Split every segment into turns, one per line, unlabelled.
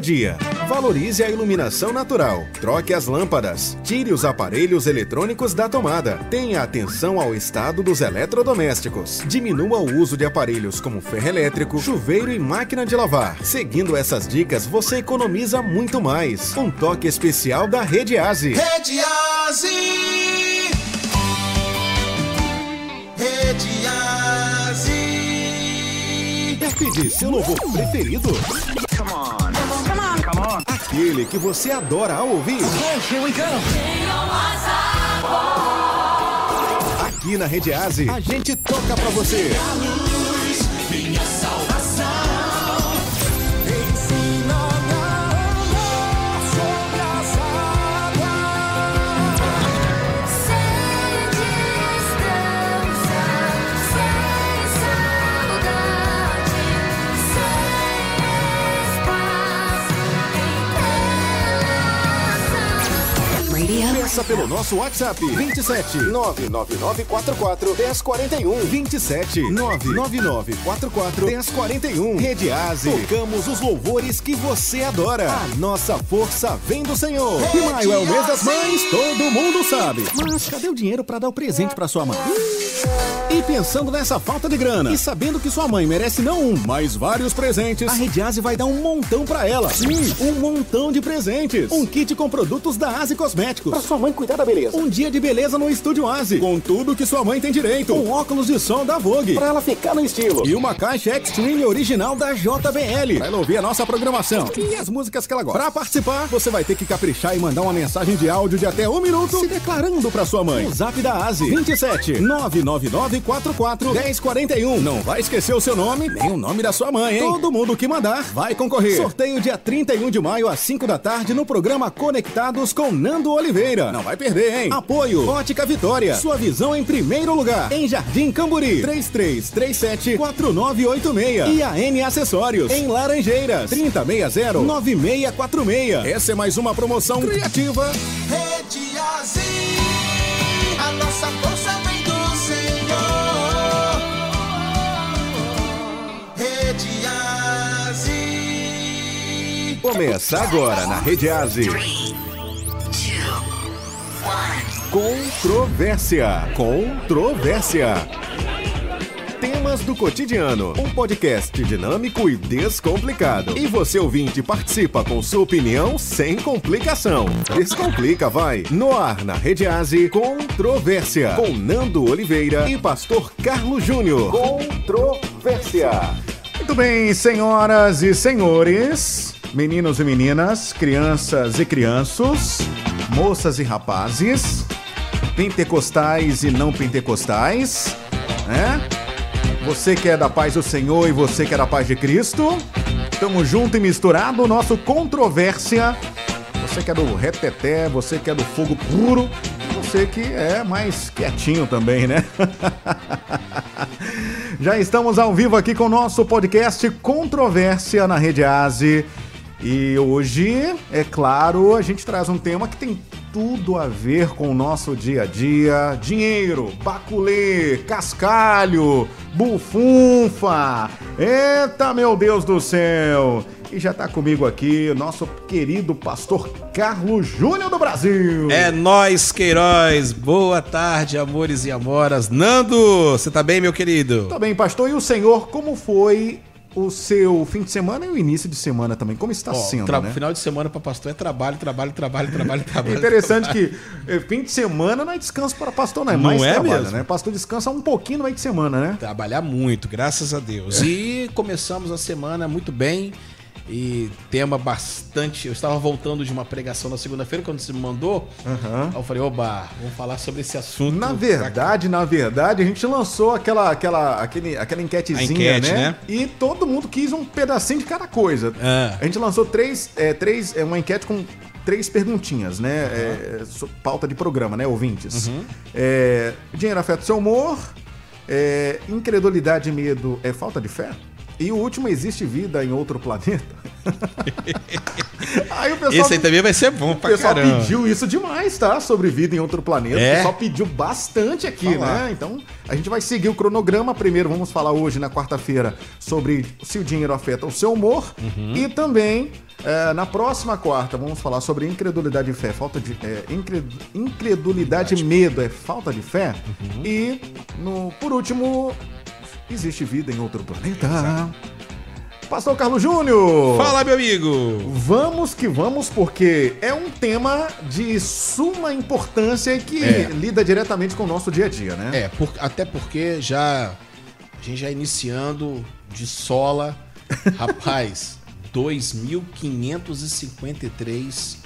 dia. Valorize a iluminação natural. Troque as lâmpadas. Tire os aparelhos eletrônicos da tomada. Tenha atenção ao estado dos eletrodomésticos. Diminua o uso de aparelhos como ferro elétrico, chuveiro e máquina de lavar. Seguindo essas dicas, você economiza muito mais. Um toque especial da Rede Aze.
Rede Aze. Rede Aze.
Pedir seu louvor preferido? Aquele que você adora ao ouvir. Aqui na Rede Aze, a gente toca pra você. Peça pelo nosso WhatsApp 27 99944 1041 27 99944 1041 Rede Aze. Tocamos os louvores que você adora. A nossa força vem do Senhor. E maio é o mês das mães, todo mundo sabe. Mas cadê o dinheiro pra dar o presente pra sua mãe? E pensando nessa falta de grana e sabendo que sua mãe merece não um, mas vários presentes, a Rede Aze vai dar um montão pra ela. Sim, um montão de presentes. Um kit com produtos da Aze Cosméticos. Pra sua mãe cuidar da beleza. Um dia de beleza no Estúdio Aze. Com tudo que sua mãe tem direito. Um óculos de som da Vogue. Pra ela ficar no estilo. E uma caixa Extreme original da JBL. Pra ela ouvir a nossa programação. E as músicas que ela gosta. Pra participar, você vai ter que caprichar e mandar uma mensagem de áudio de até um minuto se declarando pra sua mãe. O zap da Aze. 27 99944 1041. Não vai esquecer o seu nome, nem o nome da sua mãe, hein? Todo mundo que mandar vai concorrer. Sorteio dia 31 de maio às 5 da tarde no programa Conectados com Nando Oliveira. Não vai perder, hein? Apoio Ótica Vitória. Sua visão em primeiro lugar. Em Jardim Camburi. 3337 4986. E a N Acessórios. Em Laranjeiras. 3060 9646. Essa é mais uma promoção criativa.
Rede Aze. A nossa força vem do Senhor. Rede Aze.
Começa agora na Rede Aze. Controvérsia. Controvérsia. Temas do cotidiano. Um podcast dinâmico e descomplicado. E você ouvinte participa com sua opinião sem complicação. Descomplica, vai. No ar na Rede Aze, Controvérsia. Com Nando Oliveira e Pastor Carlos Júnior. Controvérsia. Muito bem, senhoras e senhores, meninos e meninas, crianças e crianços, moças e rapazes, pentecostais e não pentecostais, né? Você que é da paz do Senhor e você que é da paz de Cristo, tamo junto e misturado, nosso controvérsia. Você que é do reteté, você que é do fogo puro, você que é mais quietinho também, né? Já estamos ao vivo aqui com o nosso podcast Controvérsia na Rede Aze. E hoje, é claro, a gente traz um tema que tem tudo a ver com o nosso dia a dia: dinheiro, baculê, cascalho, bufunfa. Eita, meu Deus do céu! E já tá comigo aqui nosso querido pastor Carlos Júnior do Brasil.
É nós, Queiroz. Boa tarde, amores e amoras. Nando, você tá bem, meu querido?
Tá bem, pastor. E o senhor, como foi o seu fim de semana e o início de semana também? Como está
Ó,
sendo, né?
Final de semana pra pastor é trabalho, trabalho, trabalho, trabalho,
É
trabalho.
interessante que eh, fim de semana não é descanso para pastor, não é
Não
mais
é
trabalho,
mesmo?
né? Pastor descansa um pouquinho no meio de semana, né?
Trabalhar muito, graças a Deus.
É.
E começamos a semana muito bem. E tema bastante. Eu estava voltando de uma pregação na segunda-feira, quando você me mandou. Aí eu falei, oba, vamos falar sobre esse assunto.
Na verdade, na verdade, a gente lançou aquela, aquela, aquele, aquela enquetezinha,
enquete,
né?
né?
E todo mundo quis um pedacinho de cada coisa.
Ah.
A gente lançou três, é, três, é, uma enquete com três perguntinhas, né? É, so- pauta de programa, né, ouvintes?
Uhum.
É, dinheiro afeta o seu humor? É, incredulidade e medo é falta de fé? E o último, existe vida em outro planeta? aí o pessoal,
Esse aí também vai ser bom
o
pra
pessoal
caramba.
pediu isso demais, tá? Sobre vida em outro planeta.
É?
O pessoal pediu bastante aqui,
Falar.
né? Então, a gente vai seguir o cronograma. Primeiro, vamos falar hoje, na quarta-feira, sobre se o dinheiro afeta o seu humor.
Uhum.
E também, eh, na próxima quarta, vamos falar sobre incredulidade e fé. Falta de. eh, incre- incredulidade e medo é falta de fé.
Uhum.
E, no, por último, existe vida em outro planeta. Pastor Carlos Júnior!
Fala, meu amigo!
Vamos que vamos, porque é um tema de suma importância e que
É.
lida diretamente com o nosso dia a dia, né?
É, por- até porque já. A gente já iniciando de sola. Rapaz, 2.553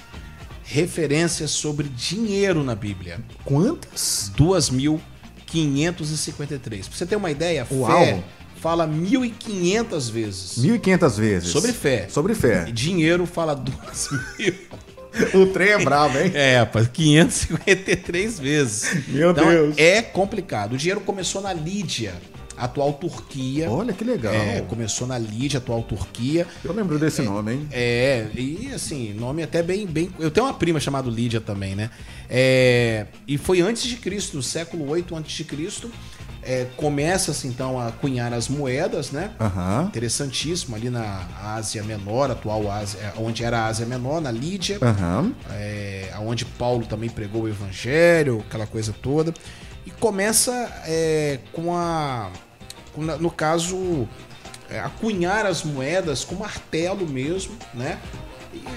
referências sobre dinheiro na Bíblia.
Quantas?
2.553. Pra você ter uma ideia,
Uau.
fé fala 1.500 vezes.
1.500 vezes.
Sobre fé.
Sobre fé.
E dinheiro fala 2.000.
O trem é bravo, hein?
É, rapaz, 553 vezes.
Meu
então,
Deus.
É complicado. O dinheiro começou na Lídia, atual Turquia.
Olha que legal.
É, começou na Lídia, atual Turquia.
Eu lembro desse nome, hein?
É, e assim, nome até bem, bem. Eu tenho uma prima chamada Lídia também, né? É, e foi antes de Cristo, no século 8 antes de Cristo. É, Começa-se então a cunhar as moedas, né?
Aham.
Interessantíssimo ali na Ásia Menor, atual Ásia, onde era a Ásia Menor, na Lídia
Aham.
é, onde Paulo também pregou o evangelho, aquela coisa toda. E começa é, com a. no caso, é, a cunhar as moedas com martelo mesmo, né?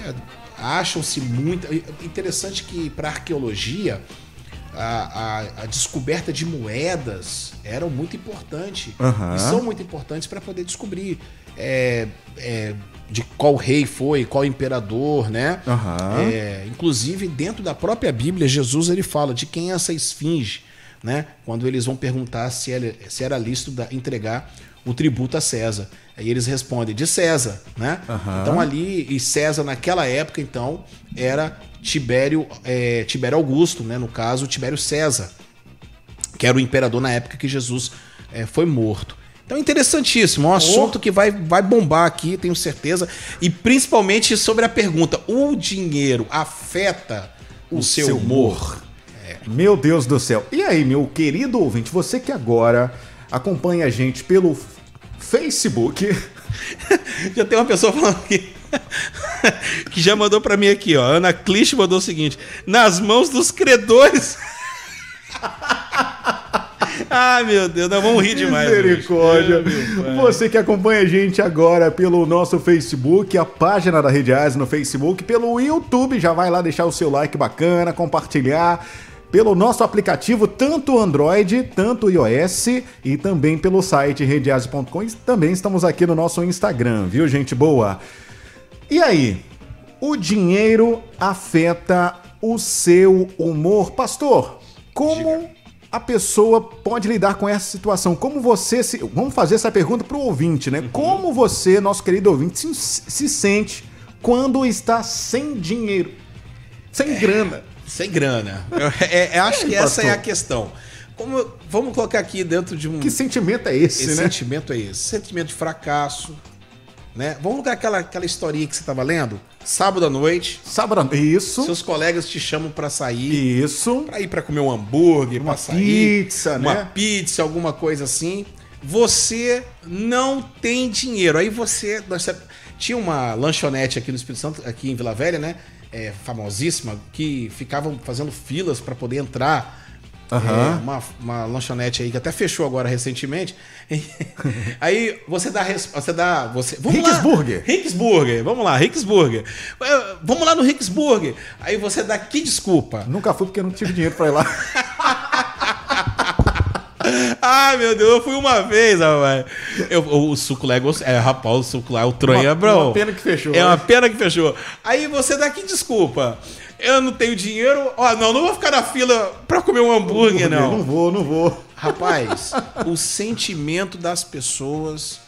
É, acham-se muito. é Interessante que para arqueologia. A, a- a descoberta de moedas era muito importante
Aham.
e são muito importantes para poder descobrir é, é, de qual rei foi, qual imperador, né?
Aham.
É, inclusive, dentro da própria Bíblia, Jesus ele fala de quem é essa esfinge, né? Quando eles vão perguntar se era, se era lícito da- entregar o tributo a César. Aí eles respondem de César, né?
Aham.
Então ali, e César naquela época, então, era Tibério, é, Tibério Augusto, né? No caso, Tibério César, que era o imperador na época que Jesus é, foi morto. Então, interessantíssimo, um assunto que vai, vai bombar aqui, tenho certeza. E principalmente sobre a pergunta: o dinheiro afeta o, seu,
seu
humor?
Meu Deus do céu. E aí, meu querido ouvinte, você que agora acompanha a gente pelo Facebook.
Já tem uma pessoa falando aqui. que já mandou pra mim aqui, ó. Ana Clich mandou o seguinte: nas mãos dos credores. ah, meu Deus, nós vamos rir demais.
Misericórdia. Você que acompanha a gente agora pelo nosso Facebook, a página da Rede Asa no Facebook, pelo YouTube, já vai lá deixar o seu like bacana, compartilhar. Pelo nosso aplicativo, tanto Android, tanto iOS e também pelo site redease.com. E também estamos aqui no nosso Instagram, viu, gente boa? E aí, o dinheiro afeta o seu humor? Pastor, como a pessoa pode lidar com essa situação? Como você se. Vamos fazer essa pergunta para o ouvinte, né? Como você, nosso querido ouvinte, se, se sente quando está sem dinheiro? Sem grana.
Sem grana. Eu, é- é- acho que essa é a questão. Como, vamos colocar aqui dentro de um.
Que sentimento é esse,
esse
né?
sentimento é esse? Sentimento de fracasso. Né? Vamos colocar aquela, aquela historinha que você estava lendo? Sábado à noite,
Sábado. Isso.
seus colegas te chamam para sair.
Isso.
Pra ir pra comer um hambúrguer,
Uma
pra sair,
pizza,
uma
né?
pizza, alguma coisa assim. Você não tem dinheiro. Aí você, tinha uma lanchonete aqui no Espírito Santo, aqui em Vila Velha, né? É, famosíssima, que ficavam fazendo filas pra poder entrar.
Aham.
É, uma, uma lanchonete aí que até fechou agora recentemente. aí você dá, você dá, você, vamos lá.
Ricksburger.
Ricksburger, vamos lá, Ricksburger. É, Vamos lá no Ricksburger. Aí você dá que desculpa?
Nunca fui porque não tive dinheiro para ir lá.
Ai, meu Deus, eu fui uma vez, rapaz. Eu, o suco lá é gostoso. É, rapaz, o suco lá, o tronha,
Uma-
bro.
uma pena que fechou,
É uma
né?
pena que fechou. Aí você dá que desculpa. Eu não tenho dinheiro. Ó, não, não vou ficar na fila pra comer um hambúrguer, não.
Não vou, não vou.
Rapaz, o sentimento das pessoas,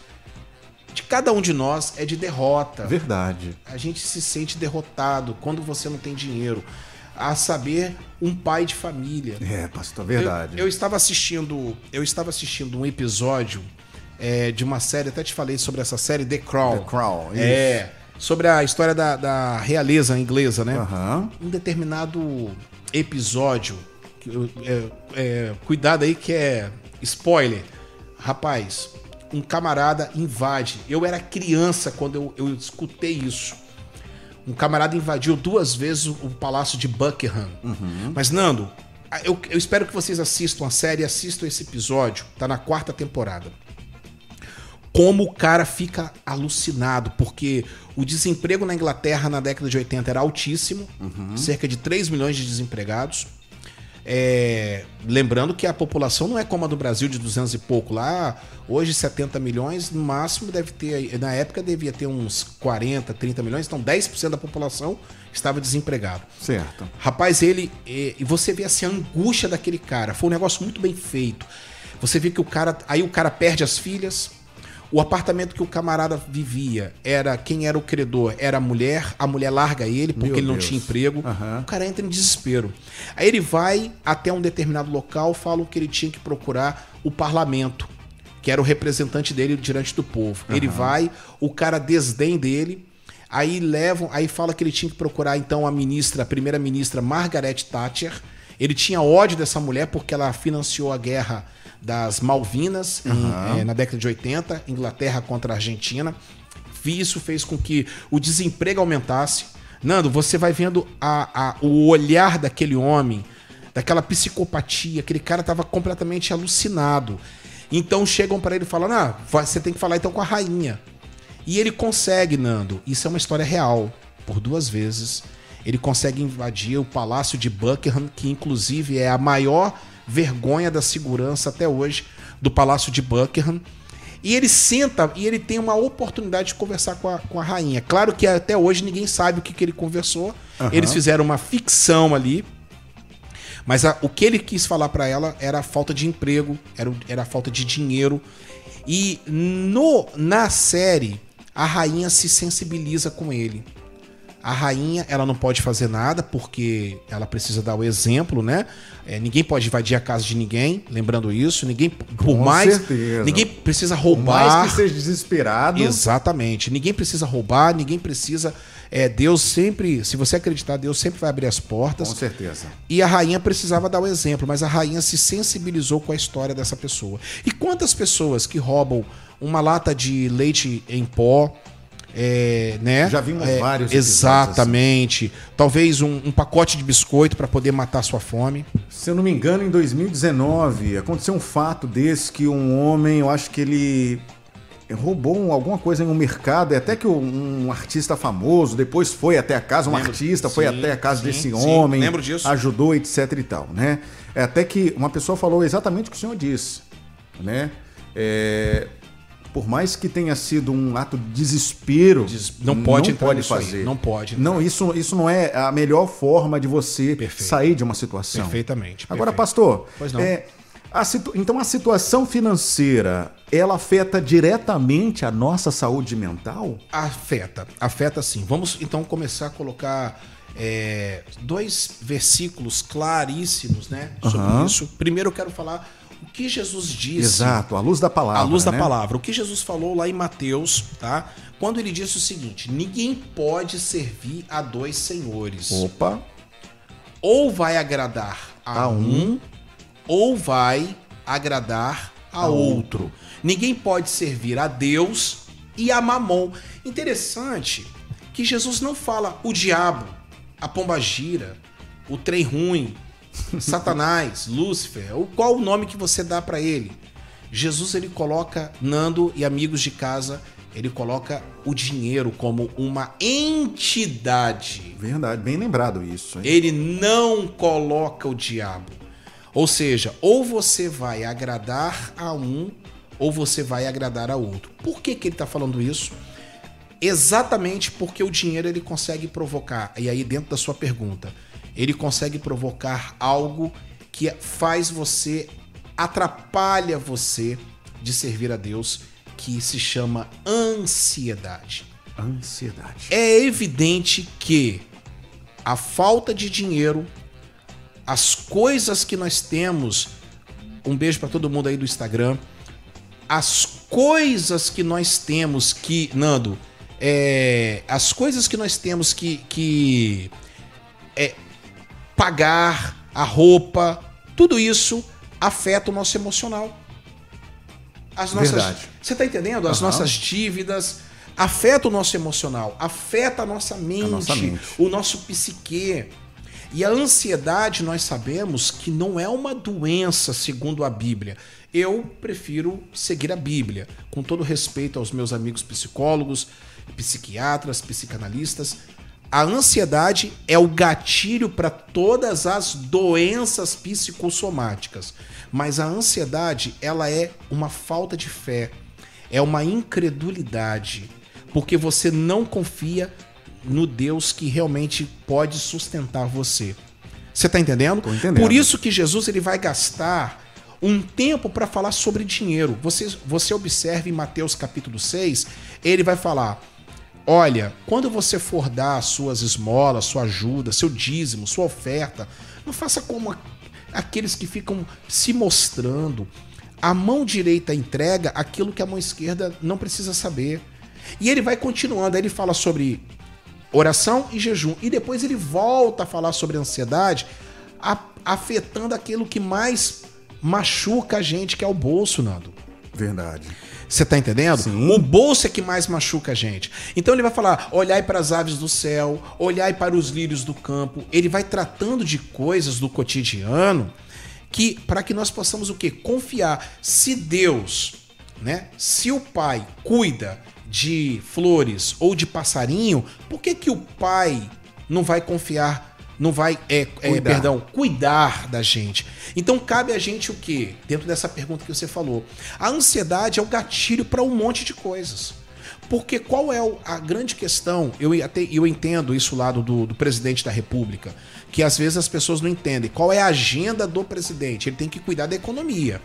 de cada um de nós, é de derrota.
Verdade.
A gente se sente derrotado quando você não tem dinheiro. A saber, um pai de família.
É, pastor, verdade.
Eu, eu estava assistindo, eu estava assistindo um episódio é, de uma série, até te falei sobre essa série, The Crown.
The Crown, isso.
É, sobre a história da, da realeza inglesa, né?
Aham.
Um determinado episódio, é, é, cuidado aí que é spoiler. Rapaz, um camarada invade. Eu era criança quando eu, eu escutei isso. Um camarada invadiu duas vezes o, palácio de Buckingham. Mas, Nando, eu, eu espero que vocês assistam a série assistam esse episódio. Tá na quarta temporada como o cara fica alucinado, porque o desemprego na Inglaterra na década de 80 era altíssimo, cerca de 3 milhões de desempregados. É, lembrando que a população não é como a do Brasil de 200 e pouco. Lá, hoje 70 milhões, no máximo deve ter, na época devia ter uns 40, 30 milhões, então 10% da população estava desempregado.
Certo.
Rapaz, ele. E e você vê assim a angústia daquele cara. Foi um negócio muito bem feito. Você vê que o cara. Aí o cara perde as filhas. O apartamento que o camarada vivia era. Quem era o credor? Era a mulher. A mulher larga ele porque
Meu
ele não
Deus.
tinha emprego.
Aham.
O cara entra em desespero. Aí ele vai até um determinado local, falam que ele tinha que procurar o parlamento, que era o representante dele diante do povo. Ele vai, o cara desdém dele. Aí levam, aí fala que ele tinha que procurar então a ministra, a primeira ministra Margaret Thatcher. Ele tinha ódio dessa mulher porque ela financiou a guerra das Malvinas em- eh, na década de 80, Inglaterra contra a Argentina. Isso fez com que o desemprego aumentasse. Nando, você vai vendo a- a- o olhar daquele homem, daquela psicopatia, aquele cara estava completamente alucinado. Então chegam para ele e falam: ah, você tem que falar então com a rainha. E ele consegue, Nando. Isso é uma história real. Por duas vezes. Ele consegue invadir o palácio de Buckingham, que inclusive é a maior vergonha da segurança até hoje do palácio de Buckingham. E ele senta e ele tem uma oportunidade de conversar com a, com a rainha. Claro que até hoje ninguém sabe o que, que ele conversou. Eles fizeram uma ficção ali. Mas a- o que ele quis falar pra ela era a falta de emprego, era, era a falta de dinheiro. E no na série, a rainha se sensibiliza com ele. A rainha, ela não pode fazer nada porque ela precisa dar o exemplo, né? É, ninguém pode invadir a casa de ninguém, lembrando isso. Ninguém, por
Com
mais,
certeza.
ninguém precisa
Por
roubar.
mais que seja desesperado.
Exatamente. Ninguém precisa roubar, ninguém precisa. É, Deus sempre, se você acreditar, Deus sempre vai abrir as portas.
Com certeza.
E a rainha precisava dar o exemplo, mas a rainha se sensibilizou com a história dessa pessoa. E quantas pessoas que roubam uma lata de leite em pó, é, né?
Já vimos
É,
vários episódios assim.
Exatamente. Talvez um, um pacote de biscoito para poder matar sua fome.
Se eu não me engano, em 2019, aconteceu um fato desse que um homem, eu acho que ele roubou um- alguma coisa em um mercado, e até que um, um artista famoso depois foi até a casa, um
Lembro.
artista foi
Sim,
até a casa
sim,
desse
sim,
homem,
lembro disso.
ajudou, etc e tal, né? É até que uma pessoa falou exatamente o que o senhor disse, né? É, por mais que tenha sido um ato de desespero,
Des- não pode entrar nisso aí, não pode entrar.
Não, isso, isso não é a melhor forma de você
Perfeito.
sair de uma situação.
Perfeitamente.
Agora,
perfeito.
pastor,
Pois não.
é, a situ- então a situação financeira, ela afeta diretamente a nossa saúde mental?
Afeta, afeta sim. Vamos então começar a colocar é, dois versículos claríssimos, né, sobre
Aham.
isso. Primeiro eu quero falar o que Jesus disse.
Exato, à luz da palavra.
À luz da
né?
palavra. O que Jesus falou lá em Mateus, tá? Quando ele disse o seguinte: ninguém pode servir a dois senhores.
Opa,
Ou vai agradar a,
A
um,
um.
ou vai agradar a,
A
outro. Ninguém pode servir a Deus e a Mamon. Interessante que Jesus não fala o diabo, a pombagira, o trem ruim, Satanás, Lúcifer, ou qual o nome que você dá para ele. Jesus ele coloca Nando e amigos de casa, ele coloca o dinheiro como uma entidade.
verdade, bem lembrado isso. hein?
Ele não coloca o diabo. Ou seja, ou você vai agradar a um, ou você vai agradar a outro. Por que, que ele está falando isso? Exatamente porque o dinheiro ele consegue provocar. E aí, dentro da sua pergunta, ele consegue provocar algo que faz você, atrapalha você de servir a Deus, que se chama ansiedade.
Ansiedade.
É evidente que a falta de dinheiro, as coisas que nós temos, um beijo para todo mundo aí do Instagram, as coisas que nós temos que, Nando, é, as coisas que nós temos que, que é, pagar, a roupa, tudo isso afeta o nosso emocional. As nossas,
Verdade.
Você tá entendendo? As
Aham.
nossas dívidas afeta o nosso emocional, afeta a nossa mente,
nossa mente.
o nosso psique. E a ansiedade, nós sabemos que não é uma doença, segundo a Bíblia. Eu prefiro seguir a Bíblia, com todo respeito aos meus amigos psicólogos, psiquiatras, psicanalistas. A ansiedade é o gatilho para todas as doenças psicossomáticas. Mas a ansiedade, ela é uma falta de fé, é uma incredulidade, porque você não confia no Deus que realmente pode sustentar você. Você tá entendendo?
Tô entendendo.
Por isso que Jesus ele vai gastar um tempo para falar sobre dinheiro. Você, você observe em Mateus capítulo 6, ele vai falar: Olha, quando você for dar as suas esmolas, sua ajuda, seu dízimo, sua oferta, não faça como aqueles que ficam se mostrando. A mão direita entrega aquilo que a mão esquerda não precisa saber. E ele vai continuando, aí ele fala sobre oração e jejum. E depois ele volta a falar sobre ansiedade, afetando aquilo que mais machuca a gente, que é o bolso, Nando.
Verdade.
Você tá entendendo?
Sim.
O bolso é que mais machuca a gente. Então ele vai falar: olhai para as aves do céu, olhai para os lírios do campo. Ele vai tratando de coisas do cotidiano que para que nós possamos o quê? Confiar. Se Deus, né? Se o pai cuida de flores ou de passarinho, por que que o pai não vai confiar, não vai, é, é,
Cuidar.
perdão, cuidar da gente. Então cabe a gente o quê? Dentro dessa pergunta que você falou. A ansiedade é o gatilho para um monte de coisas. Porque qual é a grande questão? Eu, até, eu entendo isso lá do, do, do presidente da República, que às vezes as pessoas não entendem. Qual é a agenda do presidente? Ele tem que cuidar da economia.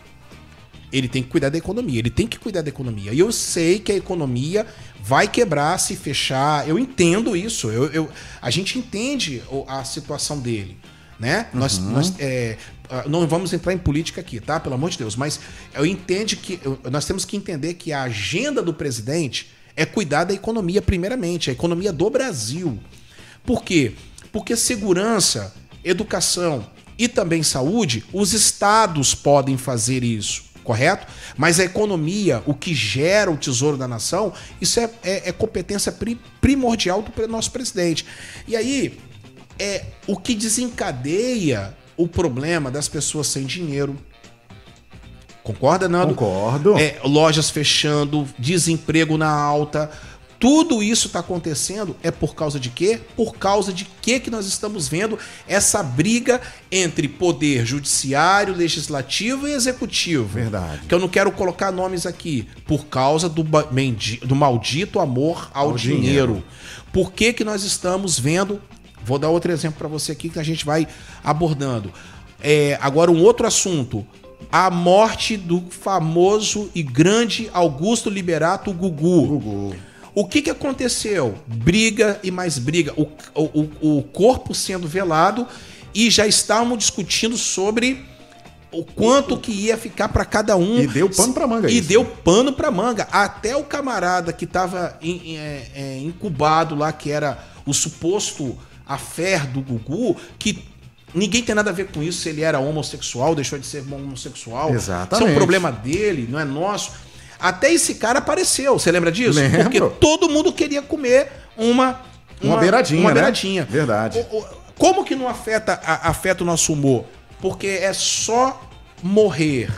Ele tem que cuidar da economia. Ele tem que cuidar da economia. E eu sei que a economia vai quebrar se fechar. Eu entendo isso. Eu, eu- a gente entende a situação dele. Né? Nós, nós, é, não vamos entrar em política aqui, tá? Pelo amor de Deus. Mas eu entendo que nós temos que entender que a agenda do presidente é cuidar da economia, primeiramente, a economia do Brasil. Por quê? Porque segurança, educação e também saúde, os estados podem fazer isso, correto? Mas a economia, o que gera o tesouro da nação, isso é, é- é competência pri- primordial do nosso presidente. E aí, é o que desencadeia o problema das pessoas sem dinheiro. Concorda, Nando?
Concordo.
É, lojas fechando, desemprego na alta. Tudo isso está acontecendo é por causa de quê? Por causa de quê que nós estamos vendo essa briga entre poder judiciário, legislativo e executivo.
Verdade.
Que eu não quero colocar nomes aqui. Por causa do, do maldito amor ao,
Ao
dinheiro.
dinheiro.
Por que, que nós estamos vendo? Vou dar outro exemplo para você aqui que a gente vai abordando. É, agora, um outro assunto. A morte do famoso e grande Augusto Liberato Gugu.
Gugu.
O que, que aconteceu? Briga e mais briga. O, o, o corpo sendo velado e já estavam discutindo sobre o quanto que ia ficar para cada um.
E deu pano pra manga
E
isso.
deu pano pra manga. Até o camarada que tava em- em- é, é, incubado lá, que era o suposto affair do Gugu, que ninguém tem nada a ver com isso, se ele era homossexual, deixou de ser homossexual.
Exatamente.
Isso é um problema dele, não é nosso. Até esse cara apareceu, você lembra disso?
Lembro.
Porque todo mundo queria comer uma...
Uma beiradinha,
Uma
né?
beiradinha.
Verdade.
O- o- Como que não afeta, a- afeta o nosso humor? Porque é só morrer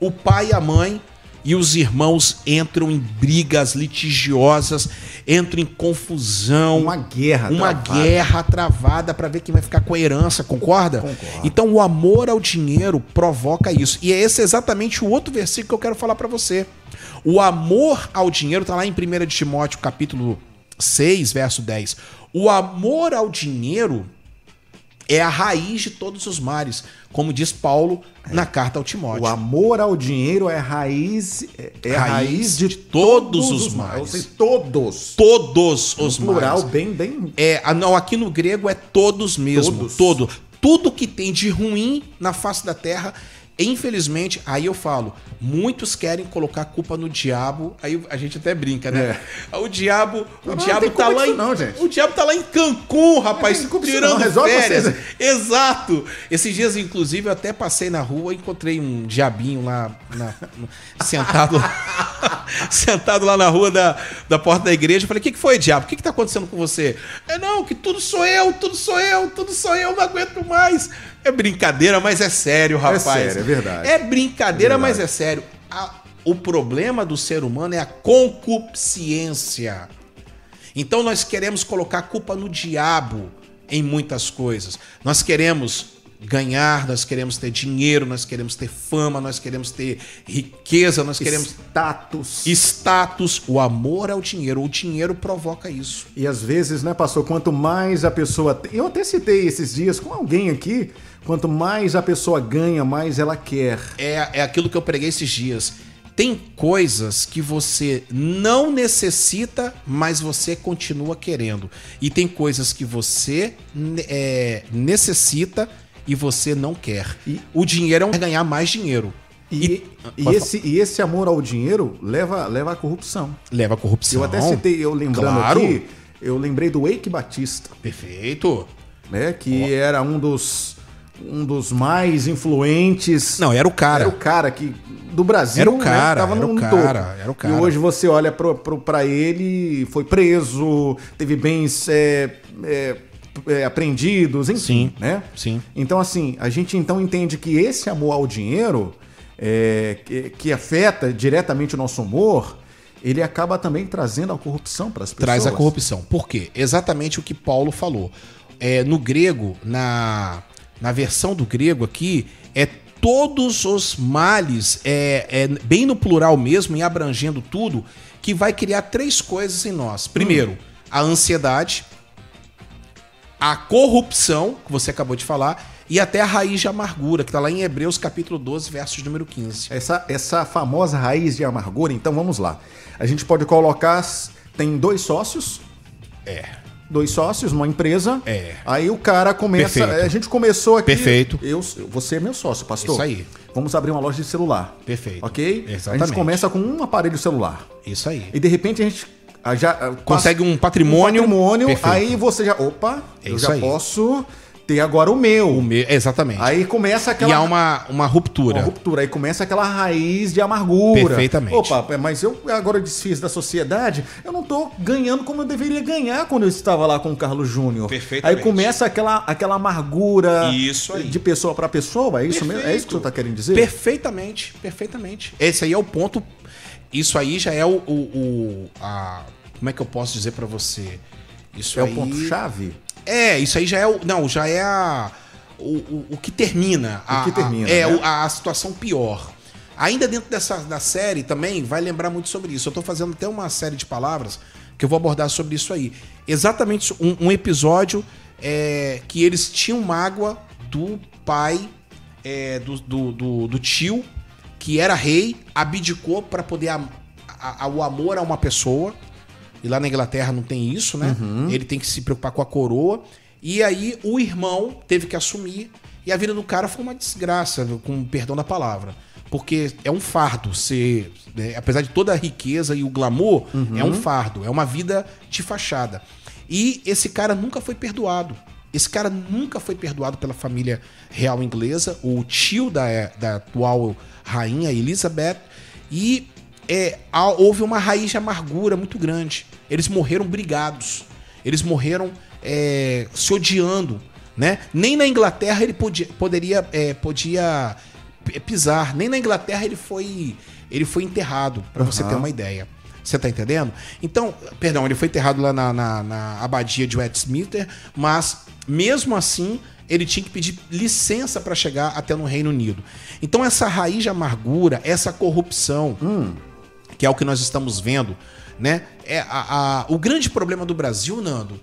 o pai e a mãe e os irmãos entram em brigas litigiosas, entram em confusão.
Uma guerra
Uma
travada.
guerra travada pra ver quem vai ficar com a herança, concorda?
Concordo.
Então o amor ao dinheiro provoca isso. E esse é exatamente o outro versículo que eu quero falar pra você. O amor ao dinheiro tá lá em 1 de Timóteo, capítulo 6, verso 10. O amor ao dinheiro é a raiz de todos os males, como diz Paulo na carta ao Timóteo.
O amor ao dinheiro é raiz, é, é
Raiz
raiz de
de todos
todos,
os.
Ou seja, todos.
Todos os
No plural,
males.
bem, bem.
É, não, aqui no grego é todos mesmo.
Todos.
Todo. Tudo que tem de ruim na face da terra Infelizmente, aí eu falo, muitos querem colocar a culpa no diabo. Aí a gente até brinca, né? O diabo, o diabo tá lá em,
não, gente.
o diabo tá lá em Cancún, rapaz, tirando
não, resolve
férias.
vocês.
Exato. Esses dias, inclusive, eu até passei na rua e encontrei um diabinho lá na- sentado, sentado lá na rua da, da porta da igreja. Eu falei: "O que, que foi, diabo? O que, que tá acontecendo com você?" É não, que tudo sou eu, tudo sou eu, tudo sou eu, não aguento mais. É brincadeira, mas é sério, rapaz.
sério, é verdade.
É brincadeira,
É verdade.
mas é sério. A- o problema do ser humano é a concupiscência. Então nós queremos colocar a culpa no diabo em muitas coisas. Nós queremos ganhar, nós queremos ter dinheiro, nós queremos ter fama, nós queremos ter riqueza, nós queremos
Status.
status. O amor ao dinheiro. O dinheiro provoca isso.
E às vezes, né, pastor, quanto mais a pessoa. tem- Eu até citei esses dias com alguém aqui. Quanto mais a pessoa ganha, mais ela quer.
É, é aquilo que eu preguei esses dias. Tem coisas que você não necessita, mas você continua querendo. E tem coisas que você é, necessita e você não quer.
E-
o dinheiro é um ganhar mais dinheiro.
E, e
Pode
esse, e esse amor ao dinheiro leva, leva à corrupção.
Leva à corrupção.
Eu até citei, eu lembrando
Claro.
aqui, eu lembrei do Eike Batista,
Perfeito.
né? Que era um dos, um dos mais influentes.
Não, era o cara.
Era o cara que. Do Brasil,
Era o cara,
né, tava
era
no
o
topo.
cara, era o cara.
E hoje você olha pra ele, foi preso, teve bens é, é, é, apreendidos, enfim,
Sim,
né?
sim.
Então, assim, a gente então entende que esse amor ao dinheiro, é, que, que afeta diretamente o nosso humor, ele acaba também trazendo a corrupção para as pessoas.
Traz a corrupção. Por quê? Exatamente o que Paulo falou. É, no grego, na, na versão do grego aqui, é todos os males, é, é bem no plural mesmo, e abrangendo tudo, que vai criar três coisas em nós. Primeiro, a ansiedade, a corrupção, que você acabou de falar, e até a raiz de amargura, que está lá em Hebreus capítulo 12, versos número 15.
Essa, essa famosa raiz de amargura, então vamos lá. A gente pode colocar. Tem dois sócios.
É.
Dois sócios numa empresa.
É.
Aí o cara começa.
Perfeito.
A gente começou aqui.
Perfeito.
Eu, você é meu sócio, pastor.
Isso aí.
Vamos abrir uma loja de celular.
Perfeito.
Ok? A
Exatamente.
gente começa com um aparelho celular.
Isso aí.
E de repente a gente ah, já ah,
Consegue um patrimônio.
um patrimônio, aí você já, opa,
É
eu já
aí.
posso ter agora o meu.
O me- Exatamente.
Aí começa aquela
E há uma, uma ruptura.
uma ruptura, aí começa aquela raiz de amargura.
Perfeitamente.
Opa, mas eu agora desfiz da sociedade, eu não tô ganhando como eu deveria ganhar quando eu estava lá com o Carlos Júnior.
Perfeitamente.
Aí começa aquela, aquela amargura
Isso aí.
de pessoa para pessoa, é isso mesmo? É isso que você tá querendo dizer?
Perfeitamente, perfeitamente. Esse aí é o ponto. Isso aí já é o. o, o- a, como é que eu posso dizer pra você? Isso
É
aí,
o ponto-chave?
É, isso aí já é o. Não, já é a. O, o, o que termina. a-
que
a-
termina,
é
né?
o- a, situação pior. Ainda dentro dessa da série também vai lembrar muito sobre isso. Eu tô fazendo até uma série de palavras que eu vou abordar sobre isso aí. Exatamente um, um episódio é, que eles tinham mágoa do pai, é, do, do, do- do tio, que era rei, abdicou para poder a- a- o amor a uma pessoa. E lá na Inglaterra não tem isso, né? Ele tem que se preocupar com a coroa. E aí o irmão teve que assumir. E a vida do cara foi uma desgraça, com perdão da palavra. Porque é um fardo ser. né, apesar de toda a riqueza e o glamour, é um fardo. É uma vida de fachada. E esse cara nunca foi perdoado. Esse cara nunca foi perdoado pela família real inglesa, o tio da, da atual rainha Elizabeth. E é, houve uma raiz de amargura muito grande. Eles morreram brigados. Eles morreram é, se odiando. Né? Nem na Inglaterra ele podia, poderia é, podia pisar. Nem na Inglaterra ele foi, ele foi enterrado, para você ter uma ideia. Você tá entendendo? Então, perdão, ele foi enterrado lá na, na, na abadia de Westminster, mas mesmo assim ele tinha que pedir licença para chegar até no Reino Unido. Então, essa raiz de amargura, essa corrupção, que é o que nós estamos vendo, né? É a, a- o grande problema do Brasil, Nando,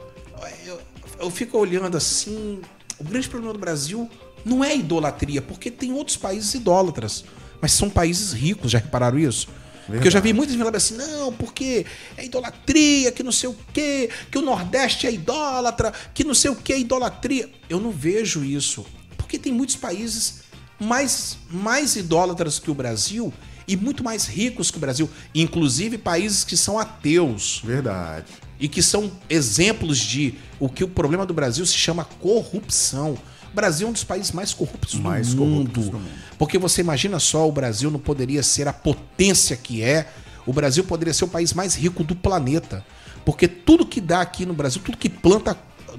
eu, eu fico olhando assim. O grande problema do Brasil não é idolatria, porque tem outros países idólatras, mas são países ricos, já repararam isso? Porque eu já vi muitas falando assim, não, porque é idolatria, que não sei o quê, que o Nordeste é idólatra, que não sei o que é idolatria. Eu não vejo isso. Porque tem muitos países mais, mais idólatras que o Brasil e muito mais ricos que o Brasil, inclusive países que são ateus
Verdade.
e que são exemplos de o que o problema do Brasil se chama corrupção. O Brasil é um dos países mais corruptos
Mais
do, mundo,
corruptos do mundo.
Porque você imagina só, o Brasil não poderia ser a potência que é. O Brasil poderia ser o país mais rico do planeta. Porque tudo que dá aqui no Brasil, tudo que planta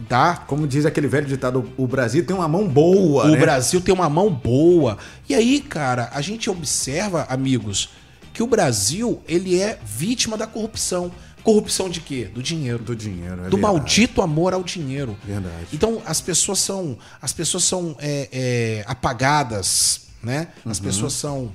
dá.
Como diz aquele velho ditado, o Brasil tem uma mão boa,
O
né?
Brasil tem uma mão boa. E aí, cara, a gente observa, amigos, que o Brasil, ele é vítima da corrupção. Corrupção de quê? Do dinheiro.
Do dinheiro, é
do
verdade.
maldito amor ao dinheiro.
Verdade.
Então as pessoas são, as pessoas são é, é, apagadas, né? As
Uhum.
pessoas são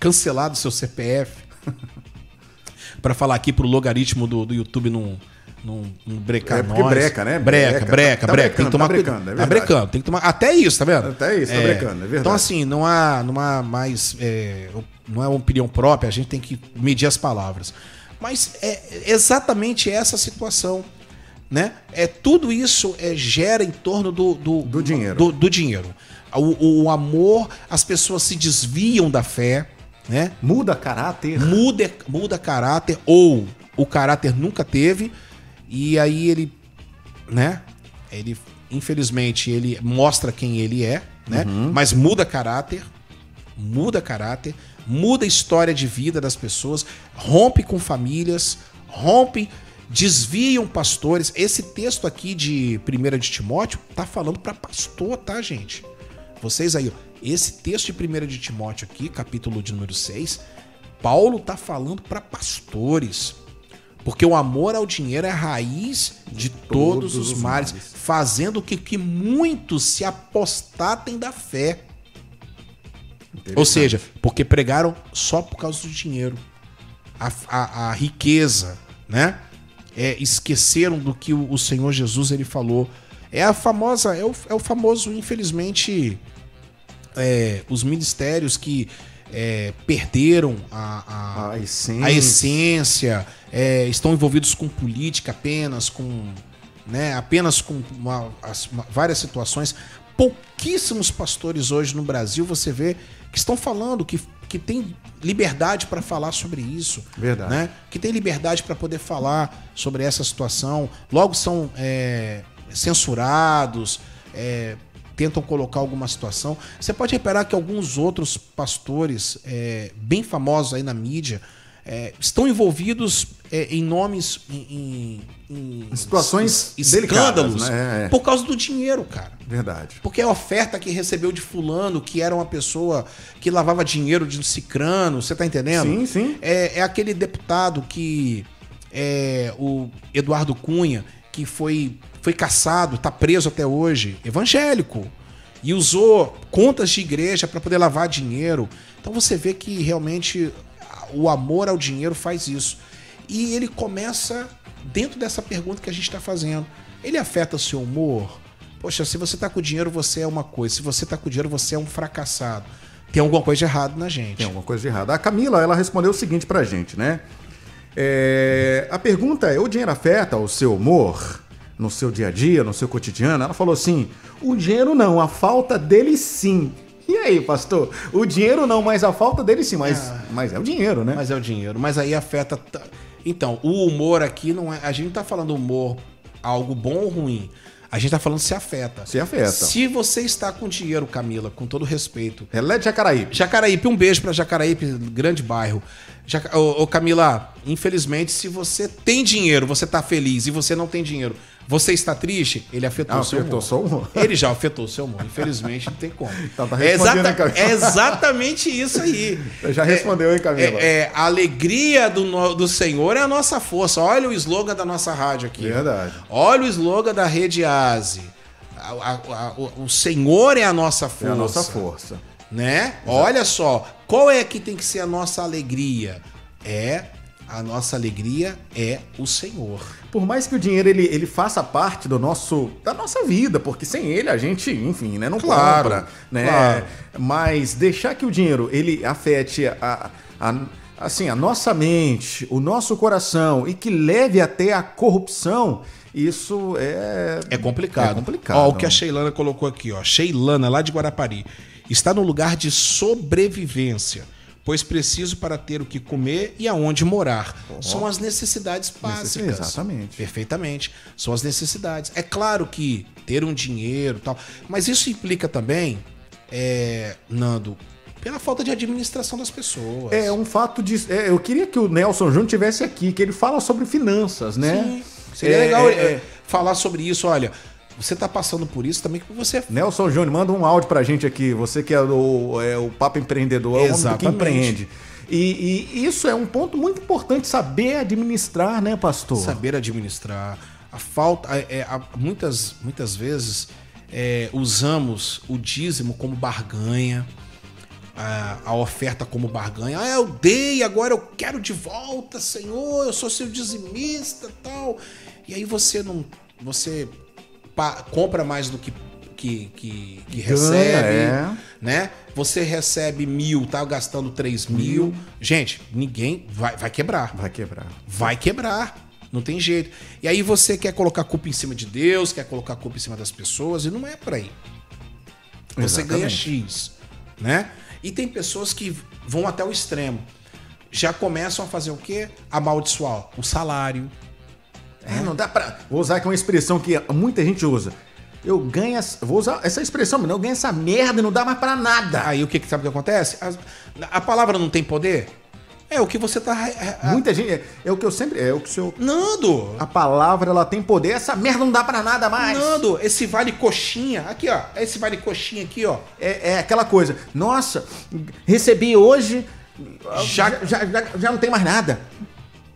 canceladas seu CPF. Para falar aqui pro logaritmo do, do YouTube não não, não brecar
É porque
nós.
breca, né?
Breca,
Breca.
breca,
Tá
breca. Tem
brecando,
que tomar
tá brecando, é
Tá brecando, tem que tomar. Até isso, tá vendo?
Até isso, tá brecando, é verdade.
Então, assim, não há, não há mais. é, não é uma opinião própria, a gente tem que medir as palavras. Mas é exatamente essa situação. Né? É, tudo isso é, gera em torno do, do,
Do dinheiro.
Do, do dinheiro. O, o amor, as pessoas se desviam da fé, né?
Muda caráter.
muda, muda caráter, ou o caráter nunca teve, e aí ele, né? Ele, infelizmente, ele mostra quem ele é, né? Mas muda caráter, muda caráter, muda a história de vida das pessoas, rompe com famílias, rompe, desviam pastores. Esse texto aqui de 1 de Timóteo tá falando para pastor, tá, gente? Vocês aí, ó, esse texto de 1 de Timóteo aqui, capítulo de número 6, Paulo tá falando para pastores. Porque o amor ao dinheiro é a raiz de todos,
todos
os,
os
males,
males.
fazendo que, que muitos se apostatem da fé. Ou seja, porque pregaram só por causa do dinheiro. A, a- a riqueza, né? É, esqueceram do que o, o Senhor Jesus ele falou. É a famosa, é o, é o famoso, infelizmente, é, os ministérios que é, perderam a, a,
A essência.
a essência, é, estão envolvidos com política apenas, com né, apenas com uma- as- uma- várias situações. Pouquíssimos pastores hoje no Brasil você vê que estão falando que, que tem liberdade para falar sobre isso,
Verdade.
né? Que tem liberdade para poder falar sobre essa situação. Logo são é, censurados. é, tentam colocar alguma situação. Você pode reparar que alguns outros pastores é, bem famosos aí na mídia é, estão envolvidos é, em nomes, em, em- em
Situações
es-
delicadas,
escândalos
né? É.
por causa do dinheiro, cara.
Verdade.
Porque a oferta que recebeu de fulano, que era uma pessoa que lavava dinheiro de cicrano, você tá entendendo?
Sim, sim.
É, é aquele deputado que é o Eduardo Cunha, que foi, foi caçado, tá preso até hoje, evangélico, e usou contas de igreja para poder lavar dinheiro. Então você vê que realmente o amor ao dinheiro faz isso. E ele começa dentro dessa pergunta que a gente está fazendo. Ele afeta seu humor? Poxa, se você tá com dinheiro, você é uma coisa. Se você tá com dinheiro, você é um fracassado. Tem alguma coisa de errado na gente.
Tem alguma coisa de errado. A Camila, ela respondeu o seguinte pra gente, né? É, a pergunta é: o dinheiro afeta o seu humor no seu dia a dia, no seu cotidiano? Ela falou assim: o dinheiro não, a falta dele sim. E aí, pastor? O dinheiro não, mas a falta dele sim. Mas, mas é o dinheiro, né?
Mas é o dinheiro. Mas aí afeta. Então, o humor aqui não é. A gente não tá falando humor algo bom ou ruim. A gente tá falando se afeta.
Se afeta.
Se você está com dinheiro, Camila, com todo respeito.
Relé de Jacaraípe.
Jacaraípe, um beijo pra Jacaraípe, grande bairro. Jaca... Ô, ô, Camila, infelizmente, se você tem dinheiro, você tá feliz e você não tem dinheiro, você está triste, ele afetou
Ah,
o seu
afetou
humor.
humor.
Ele já afetou o seu humor. Infelizmente, não tem como.
Então tá
é,
respondendo,
exata- é exatamente isso aí.
Já respondeu, hein, Camila?
É, é, a alegria do, do Senhor é a nossa força. Olha o slogan da nossa rádio aqui.
Verdade.
Olha o slogan da Rede Aze. O, Senhor é a nossa
É
força.
a nossa força.
Né? Olha só. Qual é que tem que ser a nossa alegria? É. A nossa alegria é o Senhor.
Por mais que o dinheiro ele, ele faça parte do nosso, da nossa vida, porque sem ele a gente, enfim, né, não
Claro,
compra, né?
claro.
Mas deixar que o dinheiro ele afete a, a- assim, a nossa mente, o nosso coração e que leve até a corrupção, isso é
É complicado.
É complicado.
Ó, o que a Sheilana colocou aqui, ó. Sheilana, lá de Guarapari. está no lugar de sobrevivência, pois preciso para ter o que comer e aonde morar. São as necessidades básicas.
Exatamente.
Perfeitamente. São as necessidades. É claro que ter um dinheiro tal, mas isso implica também, é, Nando, pela falta de administração das pessoas.
É um fato de. é, eu queria que o Nelson Júnior tivesse aqui, que ele fala sobre finanças, né?
Sim. Seria
É,
legal
é,
é. falar sobre isso. Olha, você está passando por isso também porque você é
Nelson Júnior, manda um áudio pra gente aqui. Você que é o, é o Papo Empreendedor, é o que empreende. E, e isso é um ponto muito importante, saber administrar, né, pastor?
saber administrar. A falta, é, a- muitas, muitas vezes é, usamos o dízimo como barganha, a, a oferta como barganha. Ah, eu dei, agora eu quero de volta, Senhor, eu sou seu dizimista, tal. E aí você não, você compra mais do que que, que, que
Ganha,
recebe,
é.
né? Você recebe mil, tá gastando três mil. Gente, ninguém vai, vai quebrar
Vai quebrar.
vai quebrar. Não tem jeito. E aí você quer colocar culpa em cima de Deus, quer colocar culpa em cima das pessoas, e não é por aí. Você ganha
Exatamente.
X, né? E tem pessoas que vão até o extremo. Já começam a fazer o quê? Amaldiçoar o salário.
É, não dá pra. Vou usar aqui uma expressão que muita gente usa. Eu ganho. essa- Vou usar essa expressão, mas eu ganho essa merda e não dá mais pra nada.
Aí o que, que sabe o que acontece? As- a palavra não tem poder? É o que você tá. é- é-
Muita gente. É, é o que eu sempre. É o que o seu.
Nando!
A palavra ela tem poder. Essa merda não dá pra nada mais.
Nando, esse vale coxinha. Aqui, ó. Esse vale coxinha aqui, ó.
É, é aquela coisa. Nossa, recebi hoje.
Já-
Já, já, já, já não tem mais nada.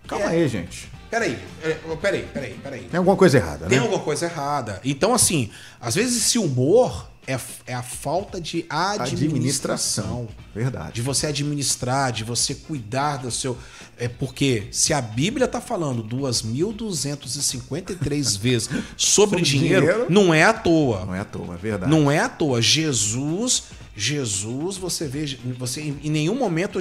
Calma
É.
aí, gente.
Peraí, é, peraí, peraí, peraí.
Tem alguma coisa errada,
Tem
né?
alguma coisa errada. Então, assim, às vezes esse humor é, é a falta de administração.
Verdade.
De você administrar, de você cuidar do seu. É porque se a Bíblia tá falando 2.253 vezes sobre,
Sobre
dinheiro,
dinheiro.
não é à toa.
Não é à toa, é verdade.
Não é à toa. Jesus, Jesus, você vê, você em nenhum momento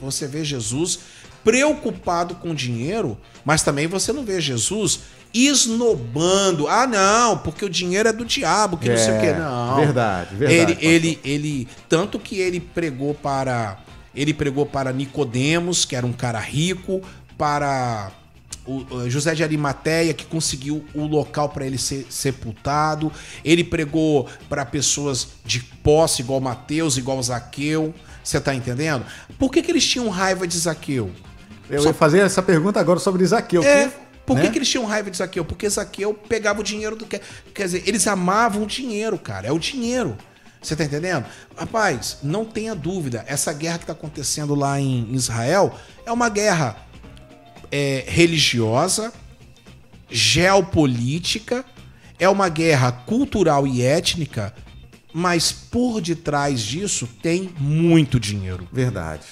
você vê Jesus preocupado com dinheiro, mas também você não vê Jesus esnobando. Ah, não, porque o dinheiro é do diabo, que não sei o quê.
É,
Não.
verdade, verdade,
Ele, ele, ele, tanto que ele pregou para, ele pregou para Nicodemos, que era um cara rico, para o José de Arimateia, que conseguiu o local para ele ser sepultado. Ele pregou para pessoas de posse, igual Mateus, igual Zaqueu. Você tá entendendo? Por que, que eles tinham raiva de Zaqueu?
Eu ia fazer essa pergunta agora sobre Zaqueu.
É,
que,
por que,
né?
que eles tinham raiva de Zaqueu? Porque Zaqueu pegava o dinheiro do que. Quer dizer, eles amavam o dinheiro, cara. É o dinheiro. Você tá entendendo? Rapaz, não tenha dúvida. Essa guerra que tá acontecendo lá em Israel é uma guerra é, religiosa, geopolítica, é uma guerra cultural e étnica, mas por detrás disso tem muito dinheiro.
Verdade.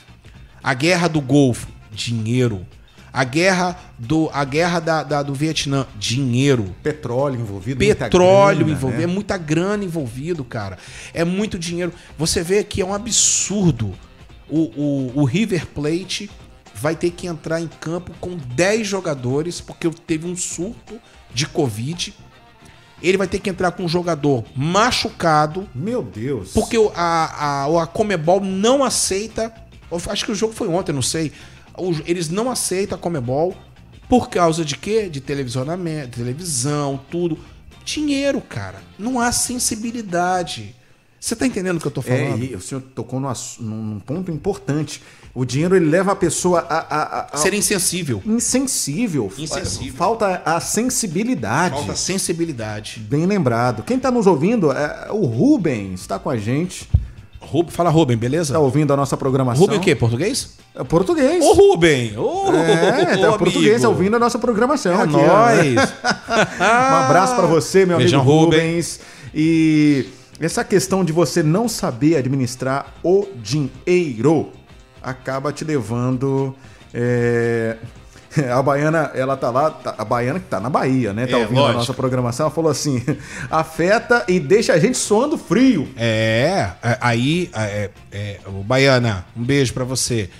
A guerra do Golfo, dinheiro. A guerra do, a guerra da, da- do Vietnã, dinheiro.
Petróleo envolvido.
Petróleo envolvido,
né?
é muita grana envolvido, cara. É muito dinheiro. Você vê que é um absurdo. O, o, o River Plate vai ter que entrar em campo com 10 jogadores, porque teve um surto de Covid. Ele vai ter que entrar com um jogador machucado,
Meu Deus.
porque o- a, a, a Comebol não aceita. Acho que o jogo foi ontem, não sei. Eles não aceitam a Comebol por causa de quê? De televisionamento, televisão, tudo. Dinheiro, cara. Não há sensibilidade. Você tá entendendo o que eu tô
É,
falando?
e o senhor tocou num, num- ponto importante. O dinheiro ele leva a pessoa a, a- a- a-
Ser insensível.
insensível.
Insensível.
Falta a sensibilidade.
Falta sensibilidade.
Bem lembrado. Quem está nos ouvindo é o Rubem, está com a gente.
Rub- Fala, Rubem, beleza?
Está ouvindo a nossa programação.
Rubem o quê? Português?
É português.
Ô, Rubem! Ô,
É, tá português ouvindo a nossa programação
É
aqui.
nóis.
ó. um abraço para você, meu
Beijão,
amigo. Rubens. E essa questão de você não saber administrar o dinheiro acaba te levando. é, A baiana, ela tá lá, tá- a baiana que tá na Bahia, né? Tá
É,
ouvindo a
lógico.
nossa programação, ela falou assim: afeta e deixa a gente suando frio.
É, é, aí, é, é, o Baiana, um beijo pra você.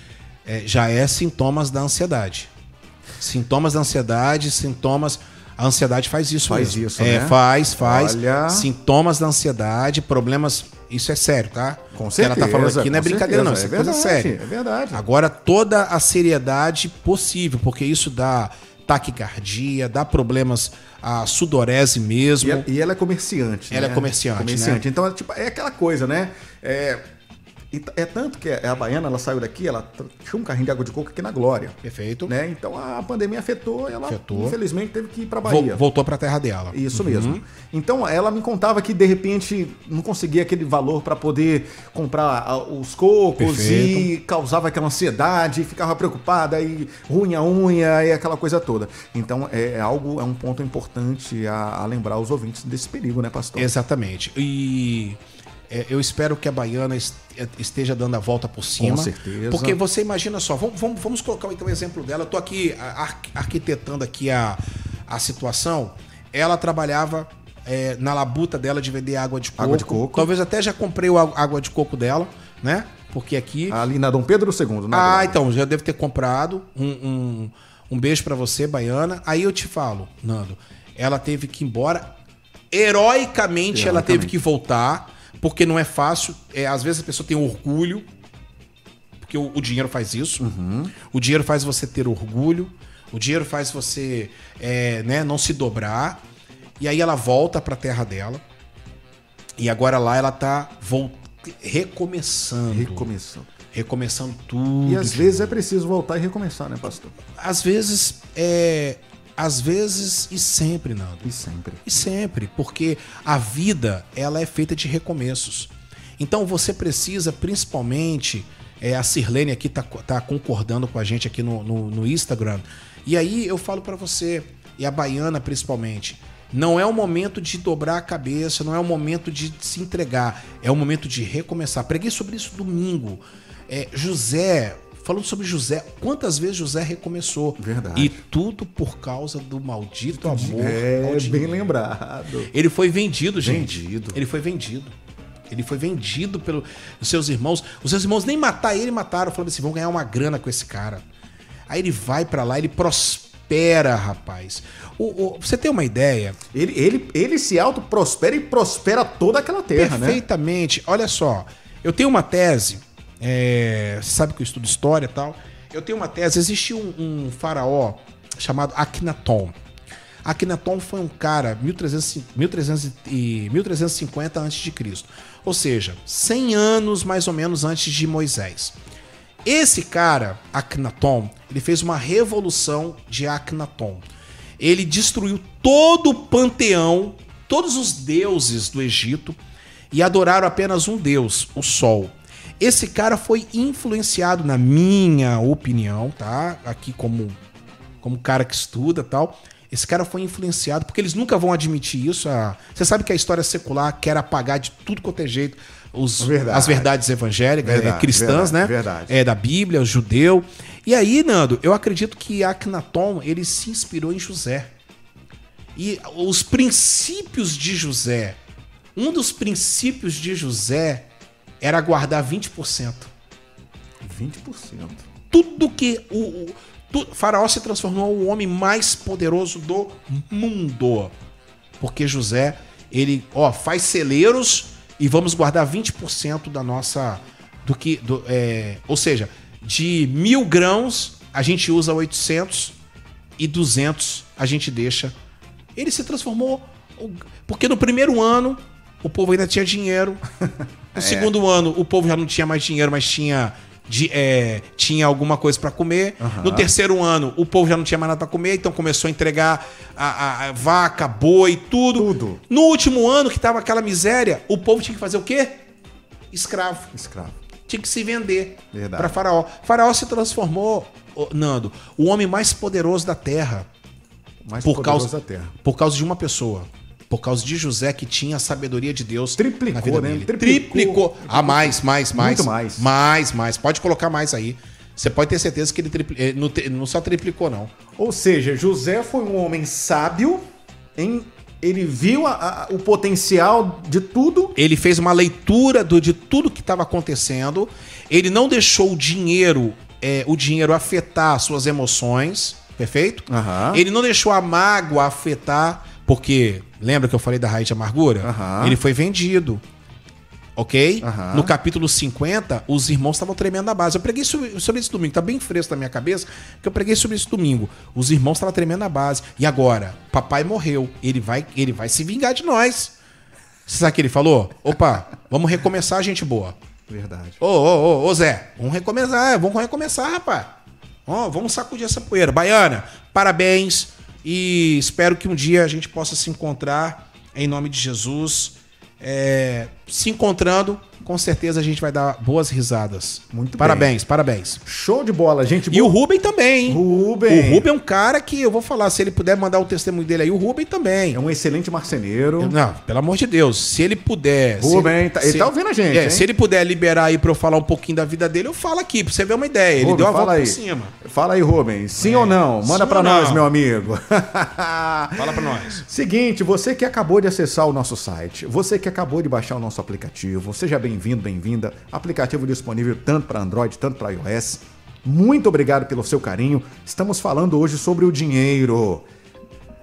É, já é sintomas da ansiedade. Sintomas da ansiedade, sintomas. A ansiedade faz isso
Faz
mesmo.
isso,
é,
né?
faz, faz.
Olha.
Sintomas da ansiedade, problemas. Isso é sério, tá?
Com
O que ela tá falando
certeza,
aqui não é brincadeira, não.
certeza,
Isso é,
é
coisa
verdade,
séria.
é verdade.
Agora, toda a seriedade possível, porque isso dá taquicardia, dá problemas a sudorese mesmo.
E ela, e ela é comerciante.
Ela
né?
é comerciante,
Comerciante. Então, é, tipo, é aquela coisa, né? É, e é tanto que a baiana, ela saiu daqui, ela tinha um carrinho de água de coco aqui na Glória.
Perfeito.
Né? Então a pandemia afetou ela,
Afetou.
infelizmente, teve que ir
Vol-
Bahia.
voltou pra terra dela.
Isso mesmo. Então ela me contava que de repente não conseguia aquele valor para poder comprar os cocos
Perfeito.
e causava aquela ansiedade, ficava preocupada e ruim a unha e aquela coisa toda. Então é, é algo, é um ponto importante a, a lembrar os ouvintes desse perigo, né, pastor?
Exatamente. E eu espero que a Baiana est- esteja dando a volta por cima.
certeza.
Porque você imagina só, vamos, vamos, vamos colocar então o exemplo dela. Eu tô aqui ar- arquitetando aqui a, a situação. Ela trabalhava é, na labuta dela de vender água de coco.
Água de coco.
Talvez até já comprei a água de coco dela, né? Porque aqui.
Ali na Dom Pedro II, na
Ah, então, já deve ter comprado. Um, um, um beijo pra você, Baiana. Aí eu te falo, Nando, ela teve que ir embora. Heroicamente, ela teve que voltar, porque não é fácil. É, às vezes a pessoa tem orgulho, porque o, o dinheiro faz isso. O dinheiro faz você ter orgulho. O dinheiro faz você é, né, não se dobrar. E aí ela volta pra terra dela. E agora lá ela tá recomeçando.
Recomeçando.
Recomeçando tudo.
E às vezes é
novo.
preciso voltar e recomeçar, né, pastor?
Às vezes, é. Às vezes e sempre, Nando.
E sempre.
E sempre, porque a vida ela é feita de recomeços. Então você precisa, principalmente, é, a Sirlene aqui tá, tá concordando com a gente aqui no, no, no Instagram. E aí eu falo pra você, e a Baiana principalmente, não é o momento de dobrar a cabeça, não é o momento de se entregar, é o momento de recomeçar. Preguei sobre isso domingo. É, José, falando sobre José, quantas vezes José recomeçou?
Verdade.
E tudo por causa do maldito amor
É, bem lembrado.
Ele foi vendido, gente.
Vendido.
Ele foi vendido. Ele foi vendido pelos seus irmãos. Os seus irmãos nem matar ele, mataram. Falando assim, vão ganhar uma grana com esse cara. Aí ele vai pra lá, ele prospera, rapaz. O, o- você ter uma ideia,
Ele, ele, ele se auto-prospera e prospera toda aquela terra, né?
perfeitamente. Olha só, eu tenho uma tese, é, sabe que eu estudo história e tal. Eu tenho uma tese, existe um, um faraó chamado Akhenaton. Akhenaton foi um cara 1300, 1300 e 1350 a.C. Ou seja, 100 anos mais ou menos antes de Moisés. Esse cara, Akhenaton, ele fez uma revolução de Akhenaton. Ele destruiu todo o panteão, todos os deuses do Egito e adoraram apenas um deus, o Sol. Esse cara foi influenciado, na minha opinião, tá? Aqui como como cara que estuda e tal. Esse cara foi influenciado, porque eles nunca vão admitir isso. a- Você sabe que a história secular quer apagar de tudo quanto é jeito os-
Verdade.
as verdades evangélicas,
Verdade,
eh, cristãs,
verdade,
né?
verdade.
É, da Bíblia, o judeu. E aí, Nando, eu acredito que Akhenaton, ele se inspirou em José. E os princípios de José, um dos princípios de José era guardar 20%.
20%.
Tudo que o, o tu- Faraó se transformou o homem mais poderoso do mundo. Porque José, ele, ó, faz celeiros e vamos guardar 20% da nossa do que do, é, ou seja, de mil grãos a gente usa 800 e 200 a gente deixa. Ele se transformou porque no primeiro ano o povo ainda tinha dinheiro. No segundo ano o povo já não tinha mais dinheiro, mas tinha de- é, tinha alguma coisa para comer. No terceiro ano o povo já não tinha mais nada para comer, então começou a entregar a, a- a vaca, boi, tudo.
Tudo.
No último ano que tava aquela miséria, o povo tinha que fazer o quê? Escravo
Escravo.
tinha que se vender para Faraó. Faraó se transformou, Nando, o homem mais poderoso da terra
mais
por
poderoso
causa
da terra.
por causa de uma pessoa. Por causa de José que tinha a sabedoria de Deus
Triplicou,
na vida
né?
dele.
Triplicou.
Triplicou. Ah, mais, mais, mais.
Muito mais.
Mais, mais. Pode colocar mais aí. Você pode ter certeza que ele tripli- eh, não, não só triplicou, não.
Ou seja, José foi um homem sábio, em, ele viu a- a- o potencial de tudo.
Ele fez uma leitura do, de tudo que estava acontecendo. Ele não deixou o dinheiro, é, o dinheiro afetar suas emoções, perfeito?
Aham.
Ele não deixou a mágoa afetar, porque lembra que eu falei da raiz de amargura?
Aham.
Ele foi vendido. ok?
Aham.
No capítulo 50, os irmãos estavam tremendo na base. Eu preguei sobre, sobre isso domingo, tá bem fresco na minha cabeça, que eu preguei sobre isso domingo. Os irmãos estavam tremendo na base. E agora? Papai morreu. Ele vai, ele vai se vingar de nós. Você sabe o que ele falou? Opa, vamos recomeçar, gente boa.
Verdade.
Ô, ô, ô, ô, Zé, vamos recomeçar, vamos recomeçar, rapaz. Ó, vamos sacudir essa poeira. Baiana, parabéns e espero que um dia a gente possa se encontrar em nome de Jesus. É, se encontrando, com certeza a gente vai dar boas risadas.
Muito
parabéns, parabéns.
Show de bola, gente.
E o Rubem também, hein?
Rubem.
O Rubem é um cara que eu vou falar, se ele puder mandar o testemunho dele aí, o Rubem também.
é um excelente marceneiro.
Não, pelo amor de Deus, se ele puder.
Rubem, tá- ele tá ouvindo a gente,
É, se ele puder liberar aí pra eu falar um pouquinho da vida dele, eu falo aqui, pra você ver uma ideia. Ele
Rubem,
deu a
fala
volta
aí.
por cima.
Fala aí, Rubens. Sim ou não? Manda
ou
nós, meu amigo.
Fala pra nós.
Seguinte, você que acabou de acessar o nosso site, você que acabou de baixar o nosso aplicativo, seja bem-vindo, bem-vinda. Aplicativo disponível tanto para Android, tanto para iOS. Muito obrigado pelo seu carinho. Estamos falando hoje sobre o dinheiro.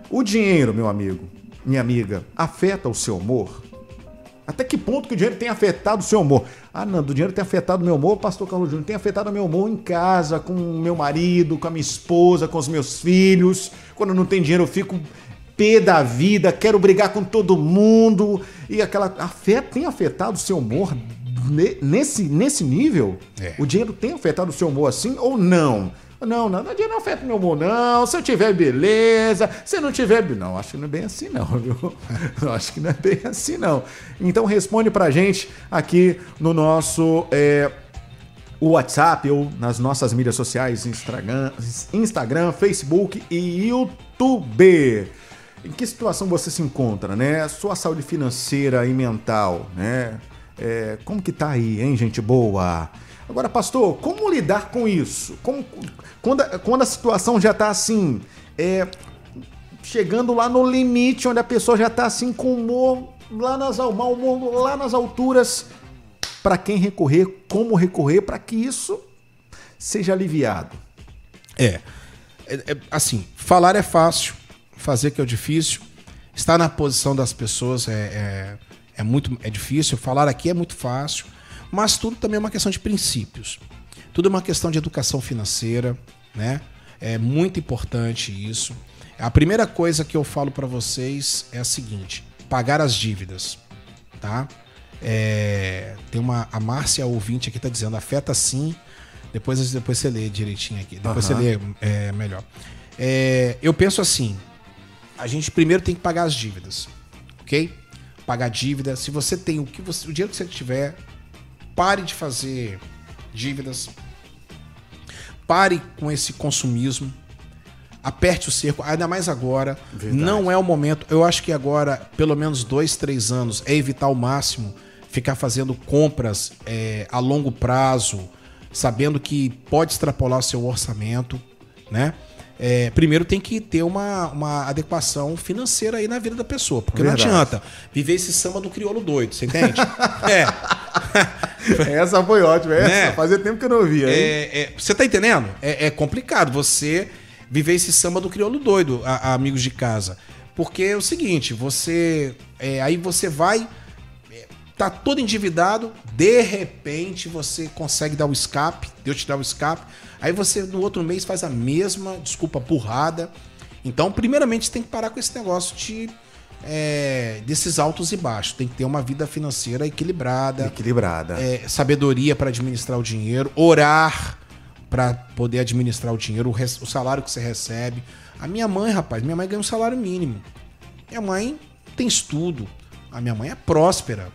O dinheiro, meu amigo, minha amiga, afeta o seu humor? Até que ponto que o dinheiro tem afetado o seu humor? Ah, Nando, o dinheiro tem afetado o meu humor, pastor Carlos Júnior, tem afetado o meu humor em casa, com o meu marido, com a minha esposa, com os meus filhos. Quando não tem dinheiro, eu fico pé da vida, quero brigar com todo mundo. E aquela. Afeta, tem afetado o seu humor ne- nesse, nesse nível?
É.
O dinheiro tem afetado o seu humor assim ou não? Não, não, o dinheiro não afeta o meu humor, não. Se eu tiver, beleza. Se não tiver, não, acho que não é bem assim, não, viu? Acho que não é bem assim, não. Então responde pra gente aqui no nosso. é, o WhatsApp ou nas nossas mídias sociais, Instagram, Instagram, Facebook e YouTube. Em que situação você se encontra, né? Sua saúde financeira e mental, né? É, como que tá aí, hein, gente boa? Agora, pastor, como lidar com isso? Como, quando, a- quando a situação já tá assim, é, chegando lá no limite, onde a pessoa já tá assim com humor lá nas, al- mau humor lá nas alturas, para quem recorrer, como recorrer para que isso seja aliviado.
É. É, é, Assim, falar é fácil, fazer que é o difícil. Estar na posição das pessoas é, é, é muito é difícil. Falar aqui é muito fácil. Mas tudo também é uma questão de princípios. Tudo é uma questão de educação financeira, né? É muito importante isso. A primeira coisa que eu falo para vocês é a seguinte: pagar as dívidas, tá? É, tem uma a Márcia ouvinte aqui tá dizendo afeta sim. Depois depois você lê direitinho aqui. Depois
Aham.
você lê é, melhor. É, eu penso assim: a gente primeiro tem que pagar as dívidas, ok? Pagar dívida. Se você tem o que você, o dinheiro que você tiver, pare de fazer dívidas. Pare com esse consumismo. Aperte o cerco, ainda mais agora.
Verdade.
Não é o momento. Eu acho que agora, pelo menos dois, três anos, é evitar ao máximo ficar fazendo compras é, a longo prazo, sabendo que pode extrapolar o seu orçamento, né? É, primeiro tem que ter uma, uma adequação financeira aí na vida da pessoa, porque
Verdade.
não adianta viver esse samba do crioulo doido, você entende? é.
Essa foi ótima, essa
Né?
fazia tempo que eu não ouvia.
É, é, você tá entendendo? É, é complicado você viver esse samba do crioulo doido, a- a amigos de casa. Porque é o seguinte, você. é, aí você vai. Tá todo endividado, de repente você consegue dar o escape, Deus te dá o escape. Aí você no outro mês faz a mesma, desculpa, burrada. Então, primeiramente, tem que parar com esse negócio de. é, desses altos e baixos. Tem que ter uma vida financeira equilibrada
Equilibrada.
é, sabedoria para administrar o dinheiro, orar para poder administrar o dinheiro, o, o salário que você recebe. A minha mãe, rapaz, minha mãe ganha um salário mínimo. Minha mãe tem estudo. A minha mãe é próspera.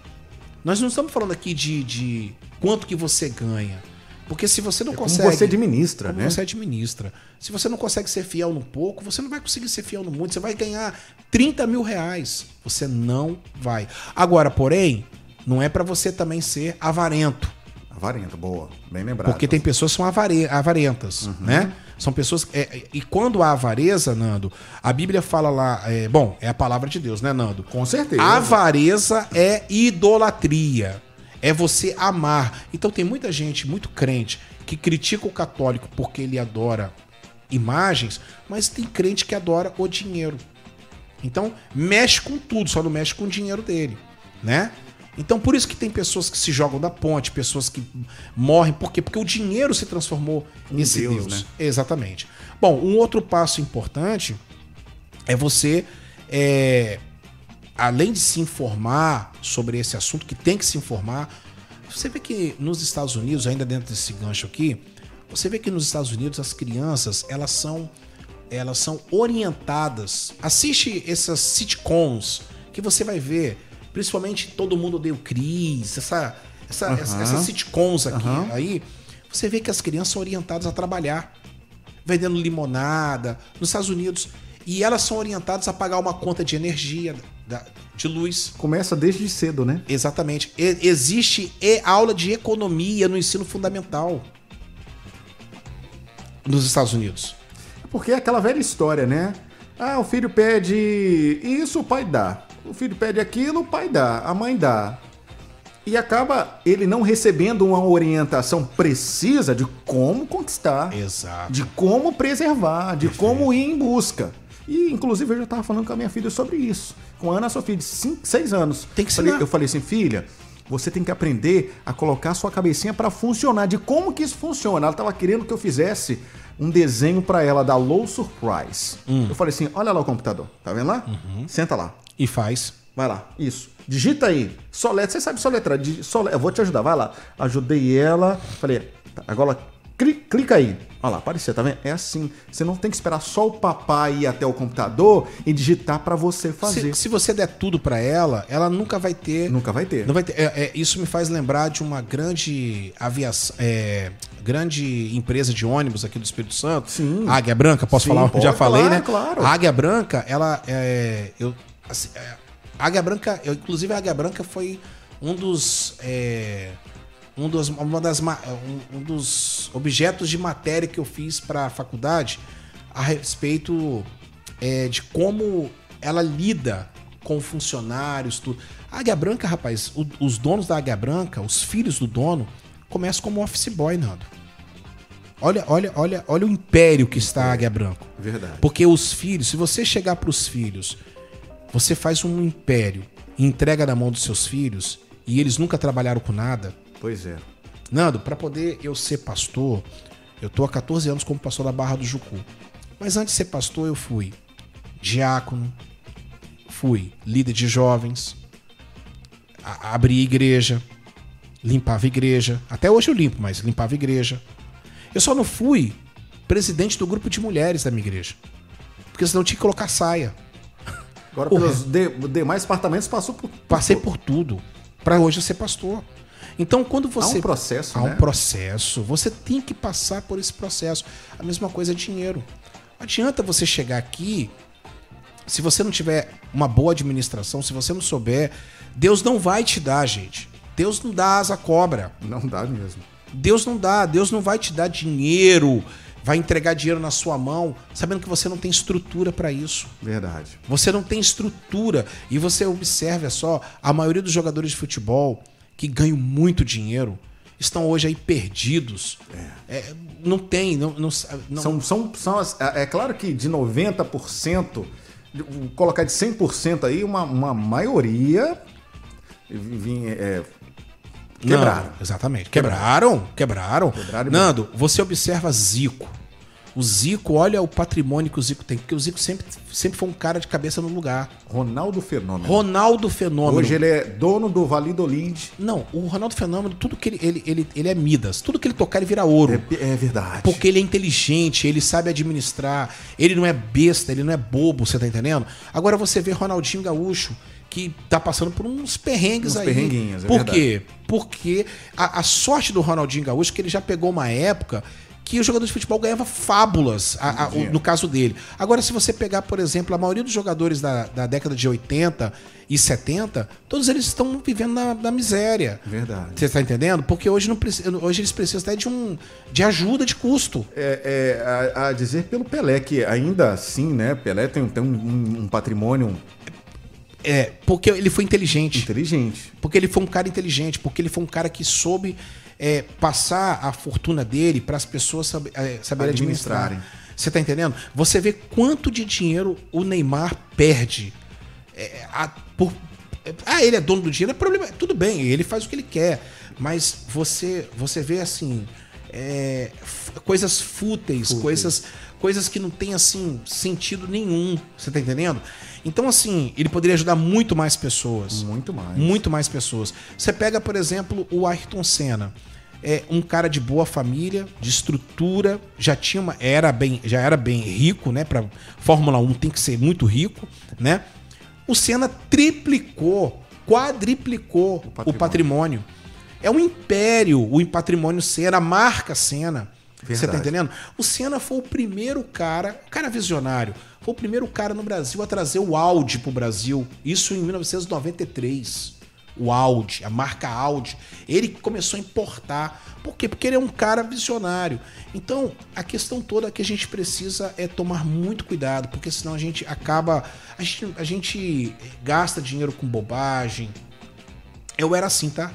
Nós não estamos falando aqui de, de quanto que você ganha. Porque se você não
É como
consegue.
você administra,
como
né?
você administra. Se você não consegue ser fiel no pouco, você não vai conseguir ser fiel no muito. Você vai ganhar 30 mil reais. Você não vai. Agora, porém, não é para você também ser avarento.
Avarento, boa. Bem lembrado.
Porque tem pessoas que são avare- avarentas, né? São pessoas. é, é, e quando há avareza, Nando, a Bíblia fala lá. é, bom, é a palavra de Deus, né, Nando?
Com certeza.
Avareza é idolatria. É você amar. Então tem muita gente, muito crente, que critica o católico porque ele adora imagens, mas tem crente que adora o dinheiro. Então, mexe com tudo, só não mexe com o dinheiro dele, né? Então por isso que tem pessoas que se jogam da ponte, pessoas que morrem, por quê? Porque o dinheiro se transformou
Em
nesse
Deus,
Deus.
né?
Exatamente. Bom, um outro passo importante é você, é, além de se informar sobre esse assunto, que tem que se informar, você vê que nos Estados Unidos, ainda dentro desse gancho aqui, você vê que nos Estados Unidos as crianças elas são elas são orientadas. Assiste essas sitcoms que você vai ver, principalmente Todo Mundo Odeia o Chris, essa, essa,
Aham.
essa- essas sitcoms aqui,
Aham.
aí, você vê que as crianças são orientadas a trabalhar, vendendo limonada nos Estados Unidos, e elas são orientadas a pagar uma conta de energia, de luz.
Começa desde cedo, né?
Exatamente. E- existe e- aula de economia no ensino fundamental nos Estados Unidos.
Porque é aquela velha história, né? Ah, o filho pede isso, o pai dá. O filho pede aquilo, o pai dá. A mãe dá. E acaba ele não recebendo uma orientação precisa de como conquistar,
Exato.
de como preservar, de como ir em busca. E, inclusive, eu já estava falando com a minha filha sobre isso. Com a Ana, sua filha de 6 anos.
Tem que
falei,
ensinar.
Eu falei assim, filha, você tem que aprender a colocar a sua cabecinha para funcionar, de como que isso funciona. Ela estava querendo que eu fizesse um desenho para ela da Low Surprise.
Hum.
Eu falei assim, olha lá o computador, tá vendo lá?
Uhum.
Senta lá.
E faz.
Vai lá, isso. Digita aí. Soletra, você sabe soletrar. Digi- sole- Eu vou te ajudar, vai lá. Ajudei ela. Falei, tá, agora cli- clica aí. Olha lá, apareceu, tá vendo? É assim. Você não tem que esperar só o papai ir até o computador e digitar pra você fazer.
Se, se você der tudo pra ela, ela nunca vai ter.
Nunca vai ter.
Não vai ter. é, é, isso me faz lembrar de uma grande aviação. é, grande empresa de ônibus aqui do Espírito Santo.
Sim.
Águia Branca, posso
Sim,
falar?
pode,
Já falei,
claro,
né?
claro.
A Águia Branca, ela. É, eu, assim, é, a Águia Branca, eu, inclusive a Águia Branca foi um dos. é, um dos, uma das, ma- um, um dos objetos de matéria que eu fiz para a faculdade a respeito é, de como ela lida com funcionários, tudo. A Águia Branca, rapaz, o- os donos da Águia Branca, os filhos do dono, começam como office boy, Nando. Olha, olha, olha, olha o império que está a Águia Branca.
Verdade.
Porque os filhos, se você chegar para os filhos, você faz um império e entrega na mão dos seus filhos e eles nunca trabalharam com nada.
Pois é.
Nando, para poder eu ser pastor, eu tô há 14 anos como pastor da Barra do Jucu. Mas antes de ser pastor, eu fui diácono, fui líder de jovens, abri igreja, limpava igreja. Até hoje eu limpo, mas limpava igreja. Eu só não fui presidente do grupo de mulheres da minha igreja. Porque senão eu tinha que colocar saia.
Agora, pelos de- demais departamentos, passou por.
Passei por tudo para hoje ser pastor. Então, quando você
Há um processo,
há
né?
um processo, você tem que passar por esse processo. A mesma coisa é dinheiro. Não adianta você chegar aqui se você não tiver uma boa administração, se você não souber, Deus não vai te dar, gente. Deus não dá asa cobra.
Não dá mesmo.
Deus não dá, Deus não vai te dar dinheiro, vai entregar dinheiro na sua mão, sabendo que você não tem estrutura para isso.
Verdade.
Você não tem estrutura. E você observa só, a maioria dos jogadores de futebol que ganham muito dinheiro estão hoje aí perdidos. É, não tem, não, não, não-
São, são, são é é claro que de 90%, de- vou colocar de 100% aí, uma, uma maioria vim, é, quebraram.
Não, exatamente. Quebraram, quebraram.
Quebraram
Nando, você observa Zico. O Zico, olha o patrimônio que o Zico tem, porque o Zico sempre, sempre foi um cara de cabeça no lugar.
Ronaldo Fenômeno.
Ronaldo Fenômeno.
Hoje ele é dono do Validolid.
Não, o Ronaldo Fenômeno, tudo que ele, ele, ele, ele é Midas. Tudo que ele tocar, ele vira ouro.
É, é verdade.
Porque ele é inteligente, ele sabe administrar, ele não é besta, ele não é bobo, você tá entendendo? Agora você vê Ronaldinho Gaúcho, que tá passando por uns perrengues
Uns
aí.
perrenguinhos, é
Por
verdade.
quê? Porque a, a sorte do Ronaldinho Gaúcho é que ele já pegou uma época que o jogador de futebol ganhava fábulas, a- a- o- no caso dele. Agora, se você pegar, por exemplo, a maioria dos jogadores da, da década de 80 e 70, todos eles estão vivendo na, na miséria.
Verdade.
Você está entendendo? Porque hoje, não hoje eles precisam até de, um, de ajuda de custo.
É, é, a, a dizer pelo Pelé, que ainda assim, né? Pelé tem, tem um- um patrimônio
É, porque ele foi inteligente.
inteligente.
Porque ele foi um cara inteligente. Porque ele foi um cara que soube é, passar a fortuna dele para as pessoas saber, é, saberem administrar.
Administrarem.
Você tá entendendo? Você vê quanto de dinheiro o Neymar perde é, a- por Ah, ele é dono do dinheiro, é problema. Tudo bem, ele faz o que ele quer. Mas você, você vê assim. é, coisas fúteis, coisas coisas que não tem assim sentido nenhum. Você tá entendendo? Então, assim, ele poderia ajudar muito mais pessoas.
Muito mais.
Muito mais pessoas. Você pega, por exemplo, o Ayrton Senna. É um cara de boa família, de estrutura, já tinha uma, era bem, já era bem rico, né? Para Fórmula 1 tem que ser muito rico, né? O Senna triplicou, quadriplicou o patrimônio.
patrimônio.
É um império o patrimônio Senna, a marca Senna. Você tá
Verdade.
entendendo? O Senna foi o primeiro cara, cara visionário, foi o primeiro cara no Brasil a trazer o Audi pro Brasil. Isso em 1993. O Audi, a marca Audi. Ele começou a importar. Por quê? Porque ele é um cara visionário. Então, a questão toda que a gente precisa é tomar muito cuidado, porque senão a gente acaba. A gente, a gente gasta dinheiro com bobagem. Eu era assim, tá?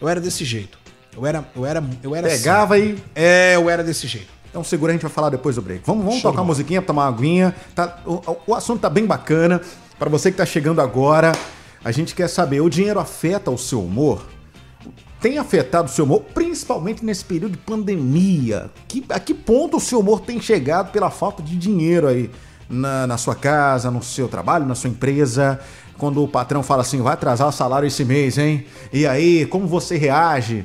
Eu era desse jeito. Eu era, eu era, eu era
Pegava
assim.
e.
É, eu era desse jeito.
Então segura, a gente vai falar depois do break. Vamos, vamos
Show
tocar uma
bola.
musiquinha, tomar uma aguinha. Tá, o, o assunto tá bem bacana. Para você que tá chegando agora, a gente quer saber, o dinheiro afeta o seu humor? Tem afetado o seu humor, principalmente nesse período de pandemia? Que, a que ponto o seu humor tem chegado pela falta de dinheiro aí na, na sua casa, no seu trabalho, na sua empresa? Quando o patrão fala assim, vai atrasar o salário esse mês, hein? E aí, como você reage?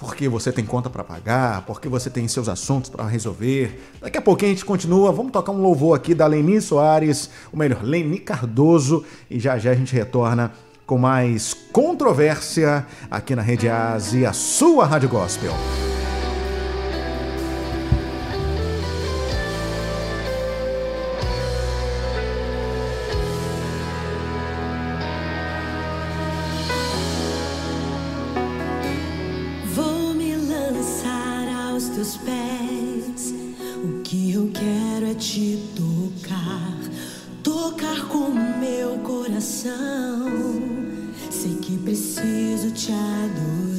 Porque você tem conta para pagar, porque você tem seus assuntos para resolver. Daqui a pouquinho a gente continua. Vamos tocar um louvor aqui da Leni Soares, ou melhor, Leni Cardoso, e já já a gente retorna com mais controvérsia aqui na Rede Ásia, sua Rádio Gospel.
Coração. Sei que preciso te adorar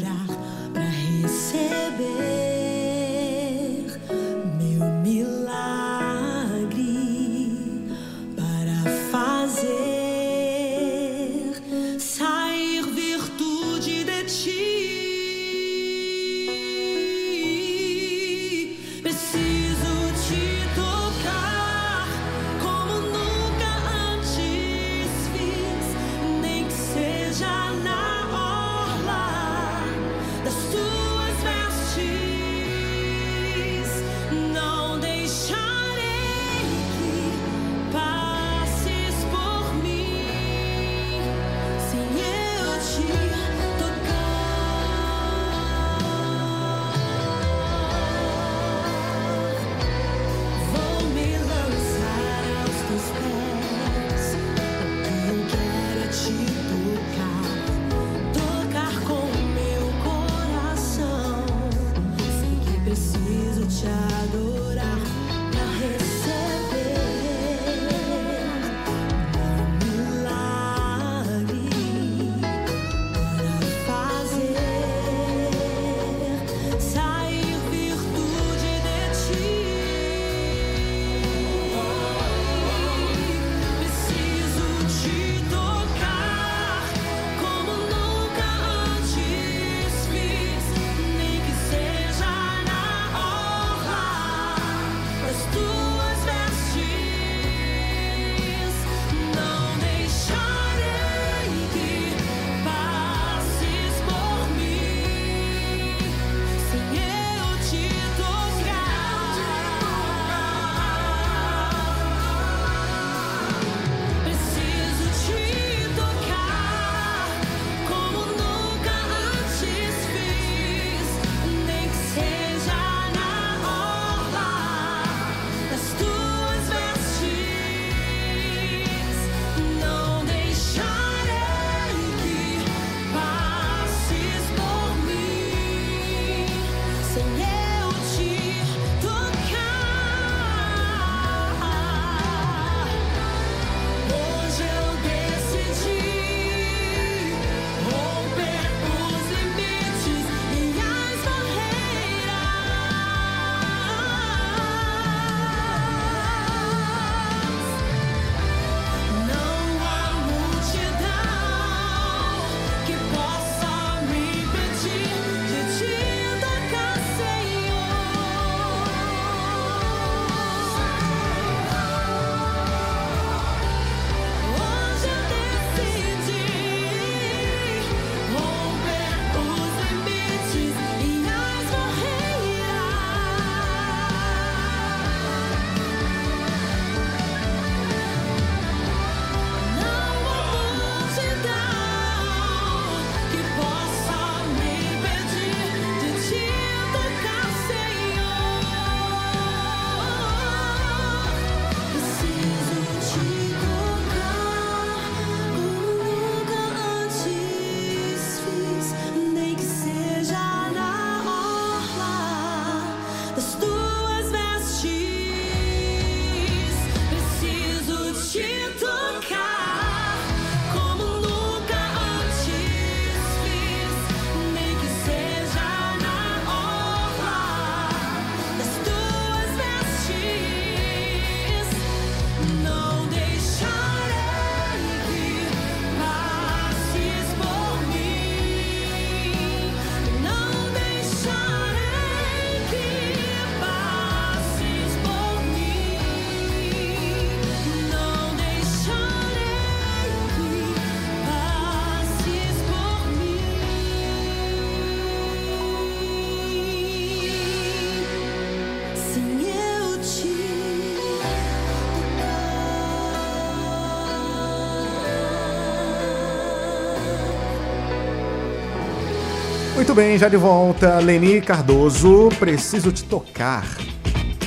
Muito bem, já de volta. Leni Cardoso, preciso te tocar.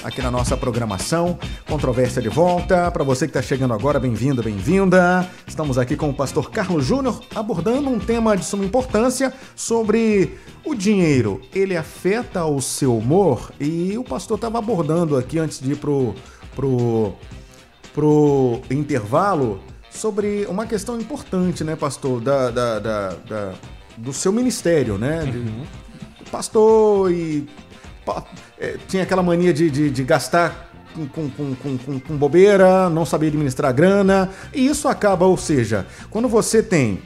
Aqui na nossa programação, Controvérsia de volta. Para você que está chegando agora, bem-vindo, bem-vinda. Estamos aqui com o pastor Carlos Júnior abordando um tema de suma importância sobre o dinheiro. Ele afeta o seu humor? E o pastor estava abordando aqui antes de ir pro, pro, pro intervalo sobre uma questão importante, né, pastor, da, da, da, da do seu ministério, né? De pastor e é, tinha aquela mania de, de, de gastar com, com, com, com- bobeira, não sabia administrar grana, e isso acaba, ou seja, quando você tem,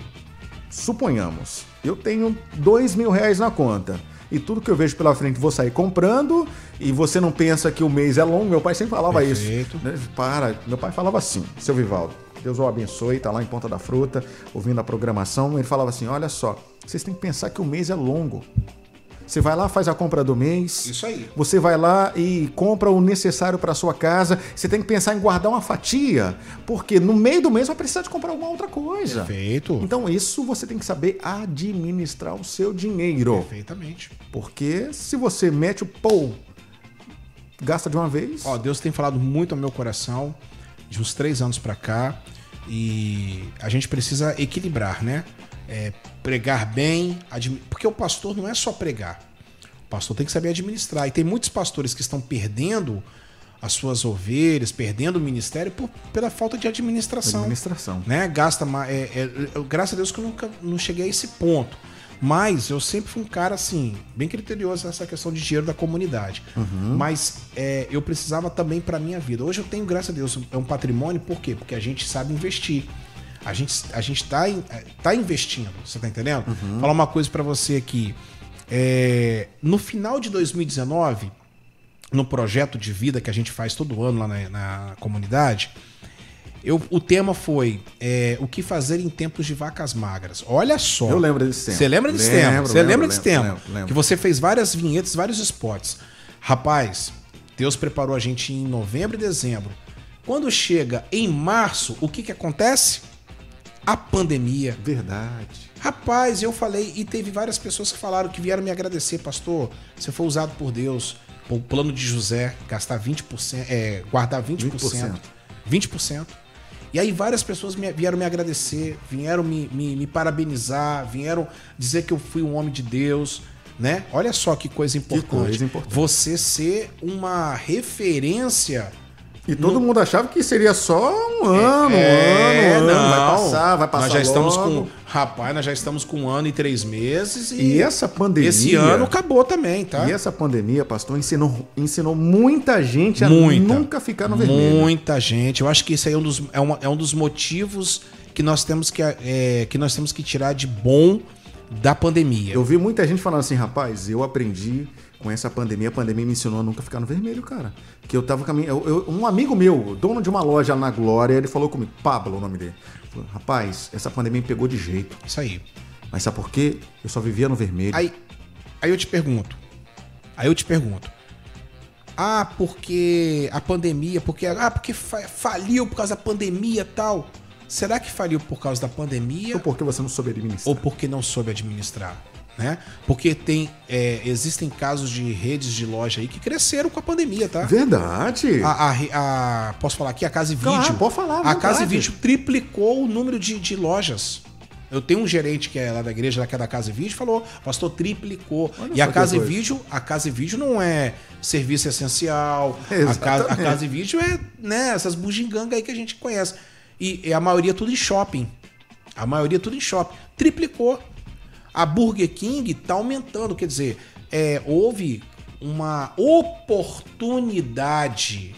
suponhamos, eu tenho dois mil reais na conta. E tudo que eu vejo pela frente vou sair comprando e você não pensa que o mês é longo. Meu pai sempre falava
Perfeito.
isso. né? Para, meu pai falava assim, seu Vivaldo, Deus o abençoe, tá lá em Ponta da Fruta, ouvindo a programação. Ele falava assim: olha só, vocês têm que pensar que o mês é longo. Você vai lá, faz a compra do mês.
Isso aí.
Você vai lá e compra o necessário para sua casa. Você tem que pensar em guardar uma fatia, porque no meio do mês vai precisar de comprar alguma outra coisa.
Perfeito.
Então isso você tem que saber administrar o seu dinheiro.
Perfeitamente.
Porque se você mete o pô, gasta de uma vez.
Ó, Deus tem falado muito ao meu coração de uns três anos pra cá e a gente precisa equilibrar, né? É, pregar bem, admi- porque o pastor não é só pregar. O pastor tem que saber administrar. E tem muitos pastores que estão perdendo as suas ovelhas, perdendo o ministério por- pela falta de administração.
Administração.
né? Gasta mais. É, é, graças a Deus que eu nunca não cheguei a esse ponto. Mas eu sempre fui um cara assim, bem criterioso nessa questão de dinheiro da comunidade. Mas é, eu precisava também para minha vida. Hoje eu tenho, graças a Deus, é um patrimônio, por quê? Porque a gente sabe investir. A gente, a gente tá, é, tá investindo, você tá entendendo? Falar uma coisa para você aqui. É, no final de 2019, no projeto de vida que a gente faz todo ano lá na, na comunidade, eu- o tema foi é, o que fazer em tempos de vacas magras. Olha só.
Eu lembro desse tema.
Você lembra desse
Lembro,
tema? Você
lembro,
lembra desse
lembro,
tema?
lembro, lembro.
Que você fez várias vinhetas, vários spots. Rapaz, Deus preparou a gente em novembro e dezembro. Quando chega em março, o que que acontece? A pandemia.
Verdade.
Rapaz, eu falei, e teve várias pessoas que falaram que vieram me agradecer, pastor. Você foi usado por Deus. O plano de José, gastar 20%, é, guardar 20%. 20%. 20%. E aí várias pessoas me- vieram me agradecer, vieram me, me, me parabenizar, vieram dizer que eu fui um homem de Deus, né? Olha só que coisa importante.
coisa importante.
Você ser uma referência
E todo mundo achava que seria só um ano,
É,
um ano, um ano.
não.
Vai passar, vai passar
Nós já estamos
logo.
com. Rapaz, nós já estamos com um ano e três meses. E,
E essa pandemia-
Esse ano acabou também, tá?
E essa pandemia, pastor, ensinou, ensinou muita gente a
Muita.
nunca ficar no vermelho.
Muita gente. Eu acho que isso aí é um dos, é uma- é um dos motivos que nós temos que, é, que nós temos que tirar de bom da pandemia.
Eu vi muita gente falando assim, rapaz, eu aprendi com essa pandemia, a pandemia me ensinou a nunca ficar no vermelho, cara. Que eu tava caminhando. eu- eu- um amigo meu, dono de uma loja na Glória, ele falou comigo, Pablo, o nome dele. Falou, rapaz, essa pandemia me pegou de jeito.
Isso aí.
Mas sabe por quê? Eu só vivia no vermelho.
Aí, aí eu te pergunto. Aí eu te pergunto. Ah, porque a pandemia, porque ah, porque fa- faliu por causa da pandemia e tal. Será que faliu por causa da pandemia
Ou porque você não soube administrar?
ou porque não soube administrar? Né? Porque tem, é, existem casos de redes de loja aí que cresceram com a pandemia, tá?
Verdade.
A, a- a- posso falar aqui? A Casa e
Claro,
Vídeo.
pode falar,
A. Casa e Vídeo triplicou o número de, de lojas. Eu tenho um gerente que é lá da igreja, que é da Casa e Vídeo, falou, pastor, triplicou.
Olha
e a Casa e. Vídeo, a Casa e Vídeo não é serviço essencial. A casa, a casa e Vídeo é, né, essas bugigangas aí que a gente conhece. E, e a maioria tudo em shopping. A maioria tudo em shopping. Triplicou. A Burger King tá aumentando, quer dizer, é, houve uma oportunidade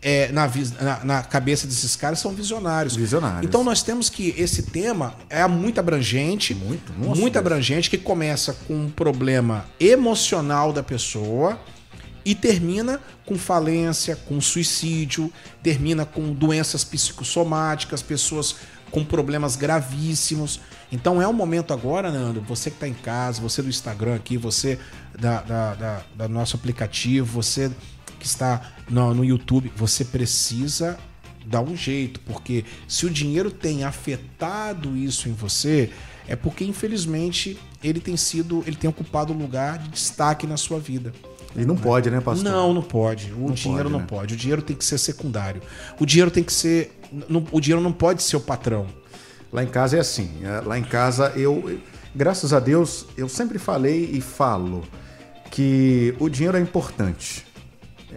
é, na, na- na cabeça desses caras, são visionários.
Visionários.
Então nós temos que esse tema é muito abrangente,
Muito, nossa,
muito
Deus.
abrangente, que começa com um problema emocional da pessoa e termina com falência, com suicídio, termina com doenças psicossomáticas, pessoas com problemas gravíssimos. Então é o momento agora, Nando, você que está em casa, você do Instagram aqui, você da, da, da- da nosso aplicativo, você que está no, no YouTube, você precisa dar um jeito, porque se o dinheiro tem afetado isso em você, É porque, infelizmente, ele tem sido, ele tem ocupado um lugar de destaque na sua vida.
E não pode, né, pastor?
Não, não pode. O
Não
dinheiro
pode,
não
né?
pode. O dinheiro tem que ser secundário. O dinheiro tem que ser. o dinheiro não pode ser o patrão.
Lá em casa é assim. é, Lá em casa eu, graças a Deus, eu sempre falei e falo que o dinheiro é importante.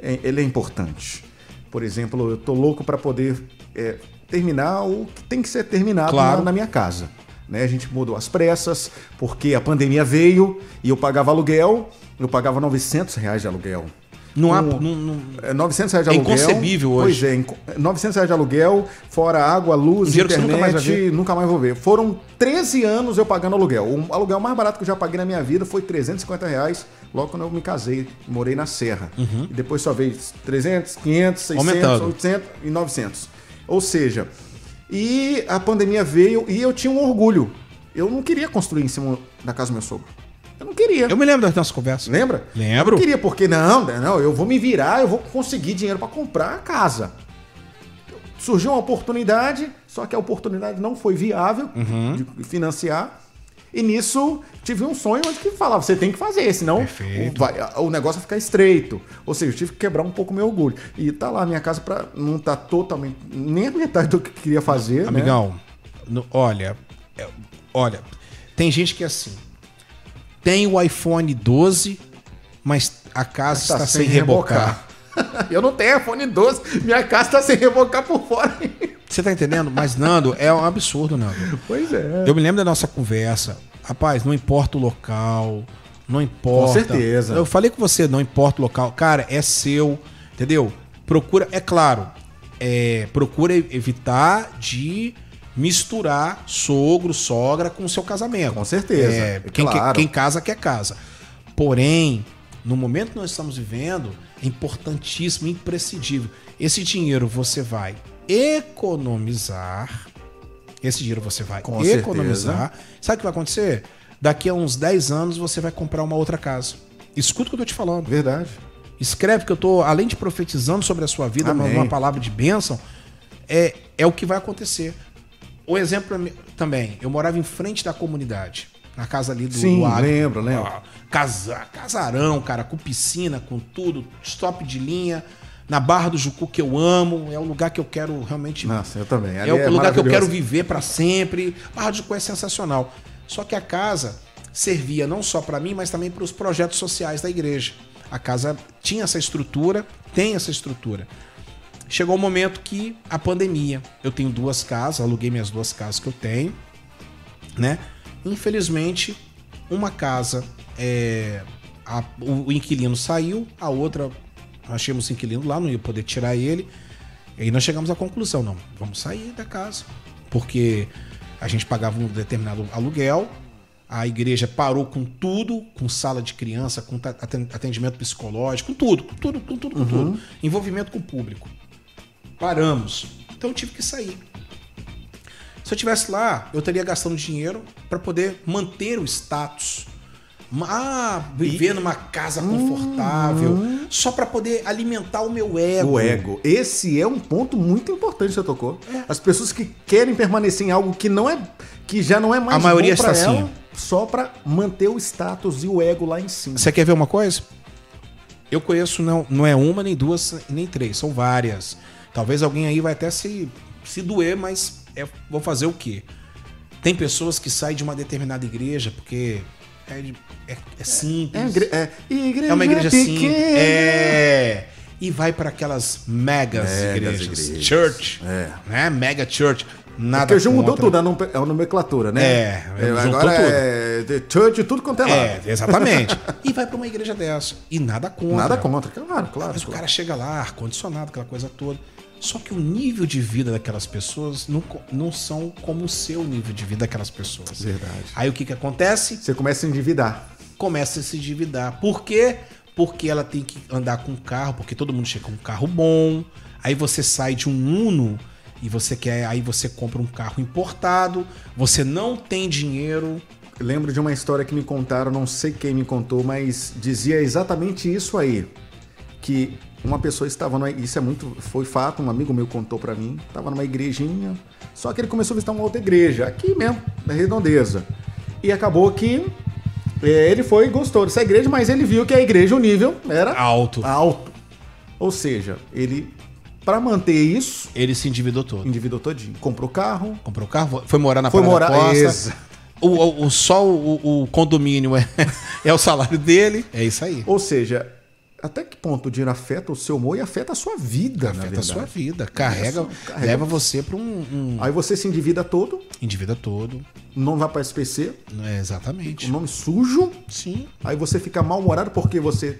É- Ele é importante. Por exemplo, eu tô louco para poder é, terminar o que tem que ser terminado
Claro.
na, na minha casa. Né? A gente mudou às pressas porque a pandemia veio e eu pagava aluguel. Eu pagava 900 reais de aluguel.
Não há.
Com-
não- não-
É 900 reais de
É
aluguel.
inconcebível hoje.
Pois é, inco- 900 reais de aluguel, fora água, luz,
Um dinheiro
internet,
nunca mais
nunca mais vou ver. Foram 13 anos eu pagando aluguel. O aluguel mais barato que eu já paguei na minha vida foi 350 reais logo quando eu me casei, morei na Serra. E depois só veio 300, 500, 600,
Uhum. Aumentando.
800 e 900. Ou seja, e a pandemia veio e eu tinha um orgulho. Eu não queria construir em cima da casa do meu sogro. Eu não queria.
Eu me lembro das nossas conversas.
Lembra?
Lembro.
Eu queria, porque não, não, eu vou me virar, eu vou conseguir dinheiro para comprar a casa. Surgiu uma oportunidade, só que a oportunidade não foi viável
Uhum.
de financiar. E nisso tive um sonho onde que falava, você tem que fazer, senão o, vai- o negócio vai ficar estreito. Ou seja, eu tive que quebrar um pouco meu orgulho. E tá lá, minha casa pra, não tá totalmente, nem a metade do que eu queria fazer. né?
Amigão, no- olha, é, olha, tem gente que é assim. Tem o iPhone 12, mas a casa
Tá
está sem rebocar.
eu não tenho iPhone 12, minha casa tá sem rebocar por fora.
Você tá entendendo? Mas, Nando, é um absurdo, Nando.
pois é.
Eu me lembro da nossa conversa. Rapaz, não importa o local, não importa.
Com certeza.
Eu falei com você, não importa o local. Cara, é seu, entendeu? Procura, é claro, é, procura evitar de misturar sogro, sogra com o seu casamento.
Com certeza,
É,
é
quem,
claro.
quem casa, quer casa. Porém, no momento que nós estamos vivendo, é importantíssimo, imprescindível. Esse dinheiro você vai economizar. Esse dinheiro você vai
Com
economizar. Sabe o que vai acontecer? Daqui a uns 10 anos você vai comprar uma outra casa. Escuta o que eu tô te falando.
Verdade.
Escreve que eu tô, além de profetizando sobre a sua vida,
Amém.
uma palavra de bênção, é, é o que vai acontecer. O exemplo é também, eu morava em frente da comunidade, na casa ali do,
Sim,
do Agro.
lembro, lembro.
Casa, casarão, cara, com piscina, com tudo, stop de linha, na Barra do Jucu que eu amo, é o lugar que eu quero realmente
Nossa, eu também.
é
Ali
o lugar que eu quero viver para sempre. Barra do Jucu é sensacional. Só que a casa servia não só para mim, mas também para os projetos sociais da igreja. A casa tinha essa estrutura, tem essa estrutura. Chegou o momento que a pandemia. Eu tenho duas casas, aluguei minhas duas casas que eu tenho, né? Infelizmente, uma casa, é, a- o, o inquilino saiu, a outra, nós tínhamos inquilino lá, não ia poder tirar ele. E aí nós chegamos à conclusão, não, vamos sair da casa. Porque a gente pagava um determinado aluguel, a igreja parou com tudo, com sala de criança, com atendimento psicológico, com tudo, com tudo, com tudo, com tudo. Envolvimento com o público. Paramos. Então eu tive que sair. Se eu tivesse lá, eu estaria gastando dinheiro para poder manter o status. Ah, viver numa casa confortável, só para poder alimentar o meu ego.
O ego. Esse é um ponto muito importante que você tocou. As pessoas que querem permanecer em algo que não é que já não é mais
A maioria está
ela,
assim.
só pra manter o status e o ego lá em cima.
Você quer ver uma coisa? Eu conheço não, não é uma, nem duas, nem três, são várias. Talvez alguém aí vai até se, se doer, mas é- vou fazer o quê? Tem pessoas que saem de uma determinada igreja porque é, é- é simples.
É, é, igreja
É uma igreja
pequena.
simples. É. E vai para aquelas megas,
Megas
igrejas.
igrejas.
Church.
É.
Né? Mega church. Nada
Porque hoje mudou tudo, a nom- a nomenclatura, né?
É,
agora é church, tudo quanto é lá.
É, exatamente. e vai para uma igreja dessa. E nada contra.
Nada contra, claro, claro.
Mas o
claro.
cara chega lá, ar-condicionado, aquela coisa toda. Só que o nível de vida daquelas pessoas não, não são como o seu nível de vida daquelas pessoas.
Verdade.
Aí o que, que acontece?
Você começa a endividar.
Começa a se endividar. Por quê? Porque ela tem que andar com um carro, porque todo mundo chega com um carro bom. Aí você sai de um Uno e você quer, aí você compra um carro importado, você não tem dinheiro.
Lembro de uma história que me contaram, não sei quem me contou, mas dizia exatamente isso aí. Que uma pessoa estava numa, isso é muito, foi fato, um amigo meu contou pra mim, estava numa igrejinha, só que ele começou a visitar uma outra igreja, aqui mesmo, na Redondeza. E acabou que é, ele foi e gostou dessa igreja, mas ele viu que a igreja, o nível era
Alto.
alto. Ou seja, ele, para manter isso,
Ele se endividou todo.
endividou todinho. Comprou carro,
Comprou carro, foi morar na
foi morar.
Costa. O, o, o- só o, o condomínio é, é o salário dele. É isso aí.
Ou seja, até que ponto o dinheiro afeta o seu humor e afeta a sua vida,
Afeta a sua vida. Carrega,
carrega-
leva você para um, um
Aí você se endivida todo,
endivida todo.
não vai para SPC,
É,
o
exatamente.
nome sujo,
Sim.
aí você fica mal-humorado porque você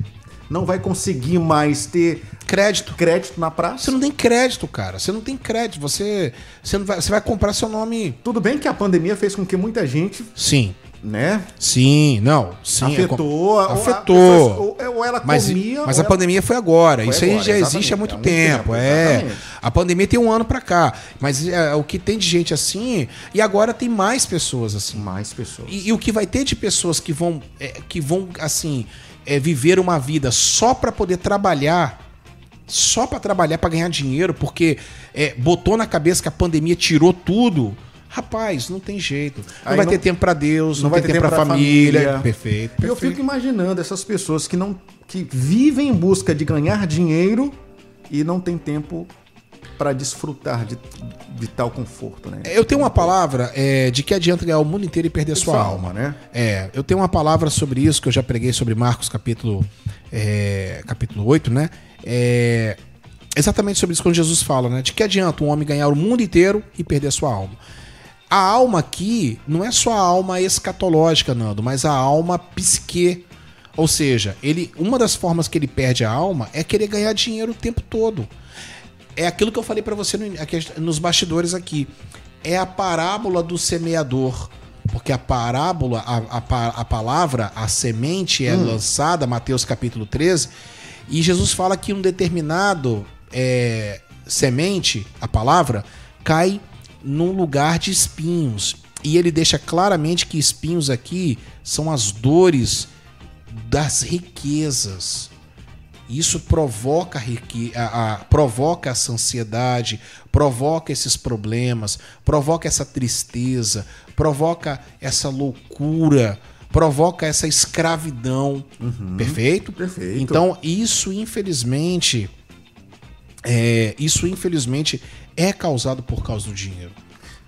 não vai conseguir mais ter
Crédito.
crédito na praça.
Você não tem crédito, cara. Você não tem crédito. Você, você, não vai, você vai comprar seu nome.
Tudo bem que a pandemia fez com que muita gente,
Sim.
Né,
Sim, não. Sim, é
afetou. a-
afetou.
ou, ou ela
Mas,
comia.
mas a
ela-
pandemia foi agora.
Foi
Isso aí
agora,
já
exatamente.
existe há muito
muito
tempo.
tempo,
é. A pandemia tem um ano pra cá. Mas é, o que tem de gente assim. E agora tem mais pessoas assim.
Mais pessoas.
E, e o que vai ter de pessoas que vão, é, que vão assim, é, viver uma vida só pra poder trabalhar, só pra trabalhar pra ganhar dinheiro, porque é, botou na cabeça que a pandemia tirou tudo. Rapaz, não tem jeito. Não
Aí
vai
não-
ter tempo pra Deus, não,
não vai
tem
ter
tempo pra família.
família.
Perfeito.
E eu
perfeito.
fico imaginando essas pessoas que não que vivem em busca de ganhar dinheiro e não tem tempo para desfrutar de, de tal conforto, né?
Eu tenho uma palavra é, de que adianta ganhar o mundo inteiro e perder sua,
Sua
alma.
alma, né?
É, eu tenho uma palavra sobre isso que eu já preguei sobre Marcos capítulo, é, capítulo 8, né? É, exatamente sobre isso quando Jesus fala, né? De que adianta um homem ganhar o mundo inteiro e perder sua alma. A alma aqui não é só a alma escatológica, Nando, mas a alma psique. Ou seja, ele, uma das formas que ele perde a alma é querer ganhar dinheiro o tempo todo. É aquilo que eu falei pra você no- aqui, nos bastidores aqui. É a parábola do semeador. Porque a parábola, a, a a palavra, a semente é lançada, Mateus capítulo 13, e Jesus fala que um determinado é, semente, a palavra, cai num lugar de espinhos. E ele deixa claramente que espinhos aqui são as dores das riquezas. Isso provoca a, rique- a- a- provoca essa ansiedade, provoca esses problemas, provoca essa tristeza, provoca essa loucura, provoca essa escravidão. Perfeito?
Perfeito.
Então, isso, infelizmente, é, isso, infelizmente, é causado por causa do dinheiro.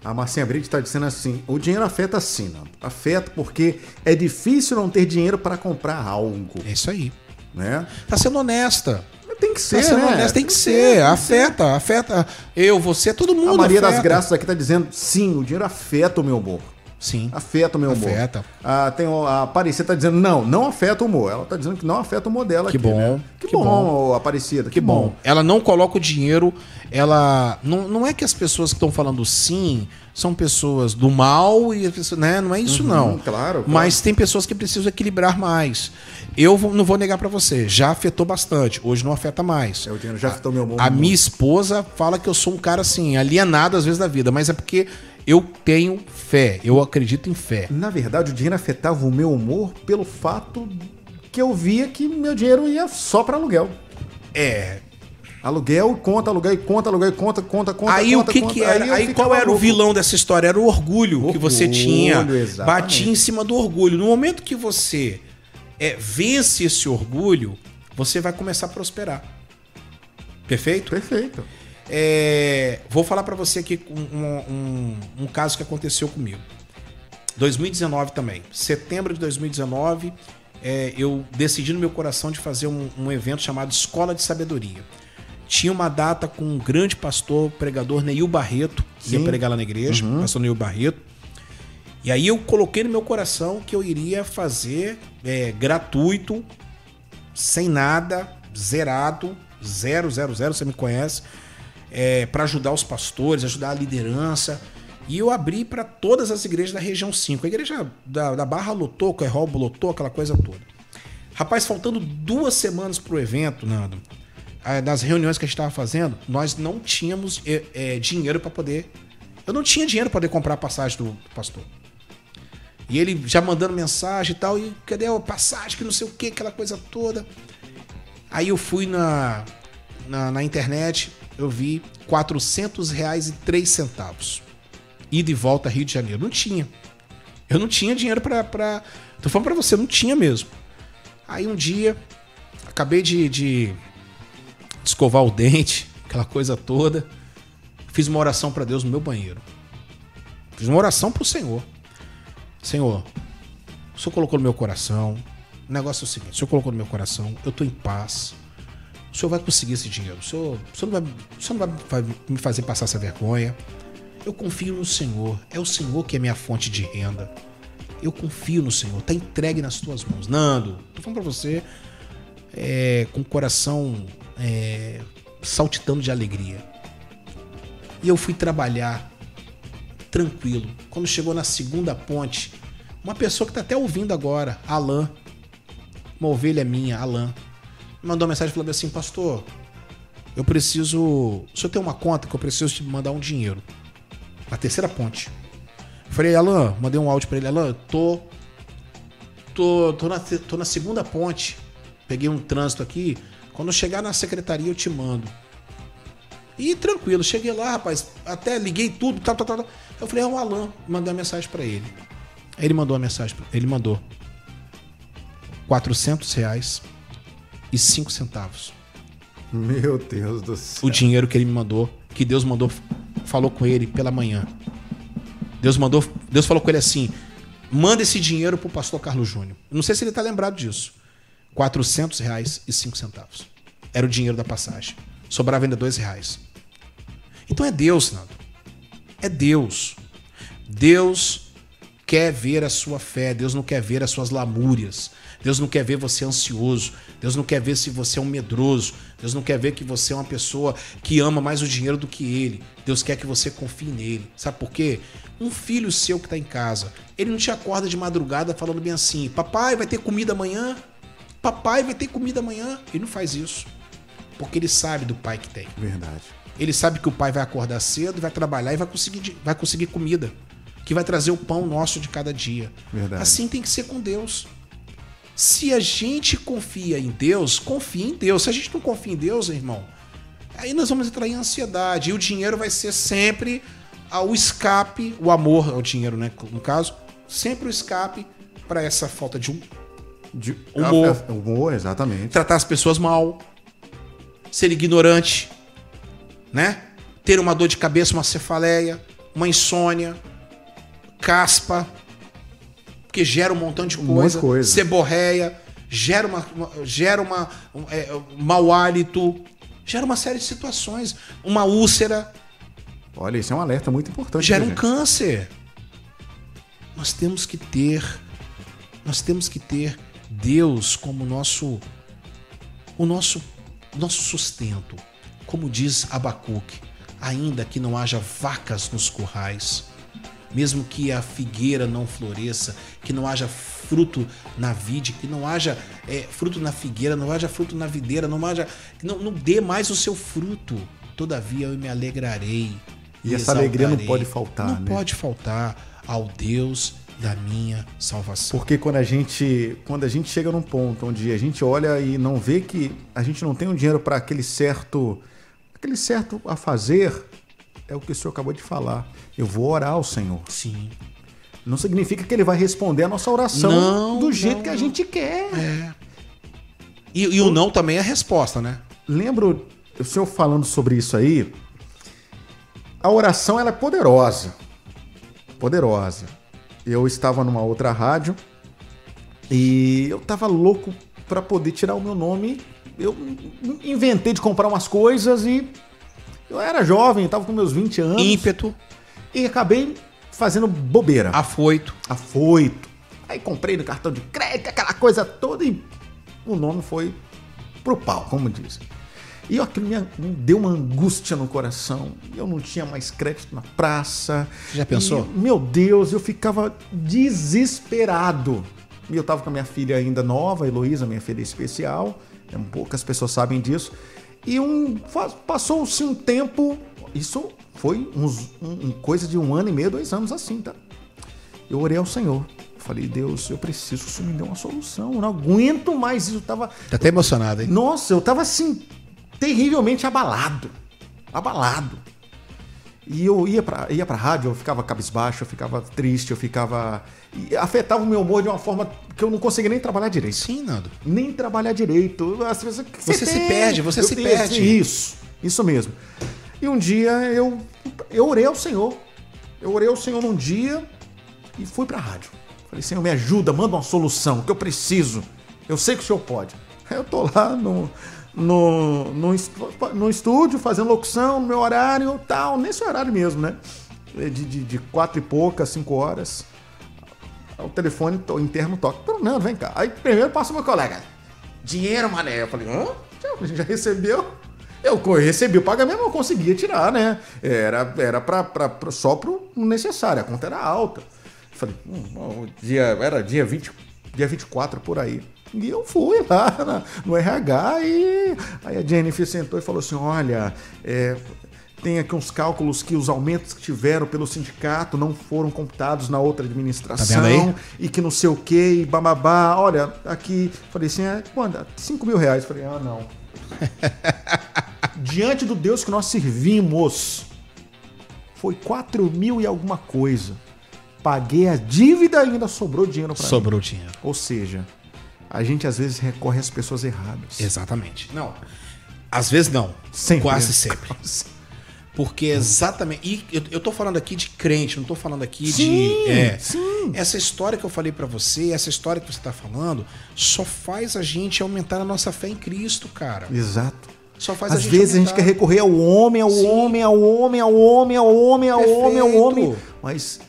A Marcinha Brito está dizendo assim: o dinheiro afeta sim, Nando. afeta porque é difícil não ter dinheiro para comprar algo,
É isso aí.
né?
Tá sendo honesta.
Tem que ser,
Tá sendo
né?
honesta, tem que
tem
ser.
que
Afeta, afeta. Eu, você, todo mundo.
A Maria das
afeta.
Graças aqui tá dizendo: sim, o dinheiro afeta o meu humor.
Sim.
Afeta o meu humor.
Afeta.
Ah, tem o- a Aparecida tá dizendo, não, não afeta o humor. Ela tá dizendo que não afeta o humor dela
Que
aqui,
bom,
né? Que,
que
bom, ô, Aparecida, que,
Que bom. Ela não coloca o dinheiro. Ela. Não, não é que as pessoas que estão falando sim são pessoas do mal e né? Não é isso, não.
claro, claro.
Mas tem pessoas que precisam equilibrar mais. Eu não vou negar pra você. Já afetou bastante. Hoje não afeta mais.
É, o dinheiro já afetou meu humor.
A minha esposa fala que eu sou um cara assim, alienado às vezes da vida, mas é porque eu tenho fé. Eu acredito em fé.
Na verdade, o dinheiro afetava o meu humor pelo fato que eu via que meu dinheiro ia só para aluguel.
É.
Aluguel, conta, aluguel, conta, aluguel, conta, conta, conta.
Aí
conta,
o que
conta.
que era? Aí,
ficava
qual era o
louco.
vilão dessa história? Era o orgulho, que você
Orgulho,
tinha.
exatamente.
Batia em cima do orgulho. No momento que você é, vence esse orgulho, você vai começar a prosperar. Perfeito?
Perfeito.
É, vou falar pra você aqui um, um- um caso que aconteceu comigo. 2019 também. Setembro de 2019, é, eu decidi no meu coração de fazer um, um evento chamado Escola de Sabedoria. Tinha uma data com um grande pastor, pregador Neil Barreto, que ia
Sim.
pregar lá na igreja, pastor Neil Barreto. E aí eu coloquei no meu coração que eu iria fazer é, gratuito, sem nada, zerado, zero, zero, zero, você me conhece, é, para ajudar os pastores, ajudar a liderança. E eu abri para todas as igrejas da região 5. A igreja da, da Barra lotou, Coerrobo lotou, aquela coisa toda. Rapaz, faltando duas semanas pro evento, Nando, das reuniões que a gente estava fazendo, nós não tínhamos é, é, dinheiro para poder. Eu não tinha dinheiro para poder comprar a passagem do, do pastor. E ele já mandando mensagem e tal, e cadê a passagem, que não sei o que, aquela coisa toda. Aí eu fui na, na, na internet, eu vi 400 reais e 3 centavos. Ida e volta Rio de Janeiro. Não tinha. Eu não tinha dinheiro pra. pra... Tô falando pra você, não tinha mesmo. Aí um dia, acabei de, de, escovar o dente, aquela coisa toda. Fiz uma oração pra Deus no meu banheiro. Fiz uma oração pro Senhor. Senhor, o Senhor colocou no meu coração. O negócio é o seguinte: o Senhor colocou no meu coração, eu tô em paz. O Senhor vai conseguir esse dinheiro. O Senhor, o senhor não, vai, o senhor não vai, me fazer passar essa vergonha. Eu confio no Senhor. É o Senhor que é minha fonte de renda. Eu confio no Senhor. Tá entregue nas tuas mãos. Nando, tô falando pra você é, com o coração é, saltitando de alegria. E eu fui trabalhar tranquilo. Quando chegou na segunda ponte, uma pessoa que tá até ouvindo agora, Alan, uma ovelha minha, Alan, me mandou uma mensagem falando assim: Pastor, eu preciso. O senhor tem uma conta que eu preciso te mandar um dinheiro. Na terceira ponte. Eu falei, Alan, mandei um áudio pra ele: Alan, eu tô. Tô, tô, na, tô na segunda ponte. Peguei um trânsito aqui. Quando eu chegar na secretaria, eu te mando. E tranquilo, cheguei lá, rapaz, até liguei tudo, tal, tal, tal. Eu falei, é o Alan, mandei uma mensagem pra ele. Ele mandou a mensagem, ele mandou 400 reais e 5 centavos.
Meu Deus do céu.
O dinheiro que ele me mandou, que Deus mandou, falou com ele pela manhã. Deus mandou, Deus falou com ele assim: manda esse dinheiro pro pastor Carlos Júnior. Não sei se ele tá lembrado disso. 400 reais e 5 centavos. Era o dinheiro da passagem. Sobrava ainda 2 reais. Então é Deus, Nando. É Deus. Deus quer ver a sua fé. Deus não quer ver as suas lamúrias. Deus não quer ver você ansioso. Deus não quer ver se você é um medroso. Deus não quer ver que você é uma pessoa que ama mais o dinheiro do que ele. Deus quer que você confie nele. Sabe por quê? Um filho seu que está em casa, ele não te acorda de madrugada falando bem assim: Papai, vai ter comida amanhã? Papai, vai ter comida amanhã? Ele não faz isso. Porque ele sabe do pai que tem.
Verdade.
Ele sabe que o pai vai acordar cedo, vai trabalhar e vai conseguir, vai conseguir comida. Que vai trazer o pão nosso de cada dia.
Verdade.
Assim tem que ser com Deus. Se a gente confia em Deus, confia em Deus. Se a gente não confia em Deus, irmão, aí nós vamos entrar em ansiedade. E o dinheiro vai ser sempre o escape, o amor ao dinheiro, né? No caso, sempre o escape para essa falta de um.
De-
Humor.
Ah, é, Humor, exatamente.
Tratar as pessoas mal, ser ignorante, né? Ter uma dor de cabeça, uma cefaleia, uma insônia, caspa, que gera um montão de
Um
coisa,
coisa.
gera uma, uma- gera uma um, é, um mau hálito, gera uma série de situações, uma úlcera,
Olha, isso é um alerta muito importante.
gera
viu,
um
gente?
câncer. Nós temos que ter, nós temos que ter Deus como nosso, o nosso, nosso sustento. Como diz Abacuque, ainda que não haja vacas nos currais, mesmo que a figueira não floresça, que não haja fruto na vide, que não haja é, fruto na figueira, não haja fruto na videira, não haja, não, não dê mais o seu fruto. Todavia eu me alegrarei.
E essa alegria não pode faltar,
Não
né?
pode faltar ao Deus da minha salvação.
Porque quando a gente quando a gente chega num ponto onde a gente olha e não vê que a gente não tem um dinheiro para aquele certo aquele certo a fazer, é o que o senhor acabou de falar. Eu vou orar ao Senhor.
Sim.
Não significa que ele vai responder a nossa oração
Não,
do jeito
não,
que a gente quer.
É. E, e o não também é a resposta, né?
Lembro o senhor falando sobre isso aí. A oração ela é poderosa. Poderosa. Eu estava numa outra rádio e eu tava louco para poder tirar o meu nome. Eu inventei de comprar umas coisas e eu era jovem, tava com meus 20 anos
Ímpeto,
e acabei fazendo bobeira.
afoito.
Afoito. Aí comprei no cartão de crédito, aquela coisa toda e o nome foi pro pau, como dizem. E aquilo me, deu uma angústia no coração. Eu não tinha mais crédito na praça.
Já pensou?
E, meu Deus, eu ficava desesperado. E eu tava com a minha filha ainda nova, a Heloísa, minha filha especial. Poucas pessoas sabem disso. E um, passou-se um tempo. Isso foi uns, um, coisa de um ano e meio, dois anos assim, tá? Eu orei ao Senhor. Falei, Deus, eu preciso que o Senhor me dê uma solução. Eu não aguento mais isso. Eu tava.
Tá até emocionado, hein?
Nossa, eu tava assim, terrivelmente abalado. Abalado. E eu ia pra, ia pra rádio, eu ficava cabisbaixo, eu ficava triste, eu ficava. afetava o meu humor de uma forma que eu não conseguia nem trabalhar direito.
Sim, Nando.
Nem trabalhar direito. Às vezes, que
Você se perde, você
Eu
se perde.
Isso, isso mesmo. E um dia eu, eu orei ao Senhor. Eu orei ao Senhor num dia e fui pra rádio. Falei, Senhor, me ajuda, manda uma solução, que eu preciso. Eu sei que o Senhor pode. Aí eu tô lá no, no, no, no estúdio, fazendo locução, no meu horário tal, nesse horário mesmo, né? De, de, de quatro e poucas, cinco horas. O telefone to- interno toca. Fernando, vem cá. Aí primeiro passa o meu colega. Dinheiro, mané. Eu falei, hã? Já- Já recebeu? Eu recebi o pagamento, eu conseguia tirar, né? Era, era pra, pra, pra- só pro necessário, a conta era alta. Eu falei, hum, dia, era dia, 20, dia 24 por aí. E eu fui lá na- no RH e aí a Jennifer sentou e falou assim: olha, é, tem aqui uns cálculos que os aumentos que tiveram pelo sindicato não foram computados na outra administração
Tá
e que não sei o que, e bababá. Olha, aqui, falei assim, é, manda, 5 mil reais. Falei, ah, não. Diante do Deus que nós servimos, foi 4 mil e alguma coisa. Paguei a dívida e ainda sobrou dinheiro para mim.
Sobrou dinheiro.
Ou seja, a gente às vezes recorre às pessoas erradas.
Exatamente. Não. Às vezes não.
Sempre.
Quase sempre. Porque exatamente. E eu, eu tô falando aqui de crente, não tô falando aqui
Sim,
de. É,
sim.
Essa história que eu falei pra você, essa história que você tá falando, só faz a gente aumentar a nossa fé em Cristo, cara.
Exato.
Só faz a
Às
gente
vezes a gente
aumentar.
quer recorrer ao homem, ao
Sim.
homem, ao homem, ao homem, ao homem, ao homem, ao
Perfeito.
homem. Mas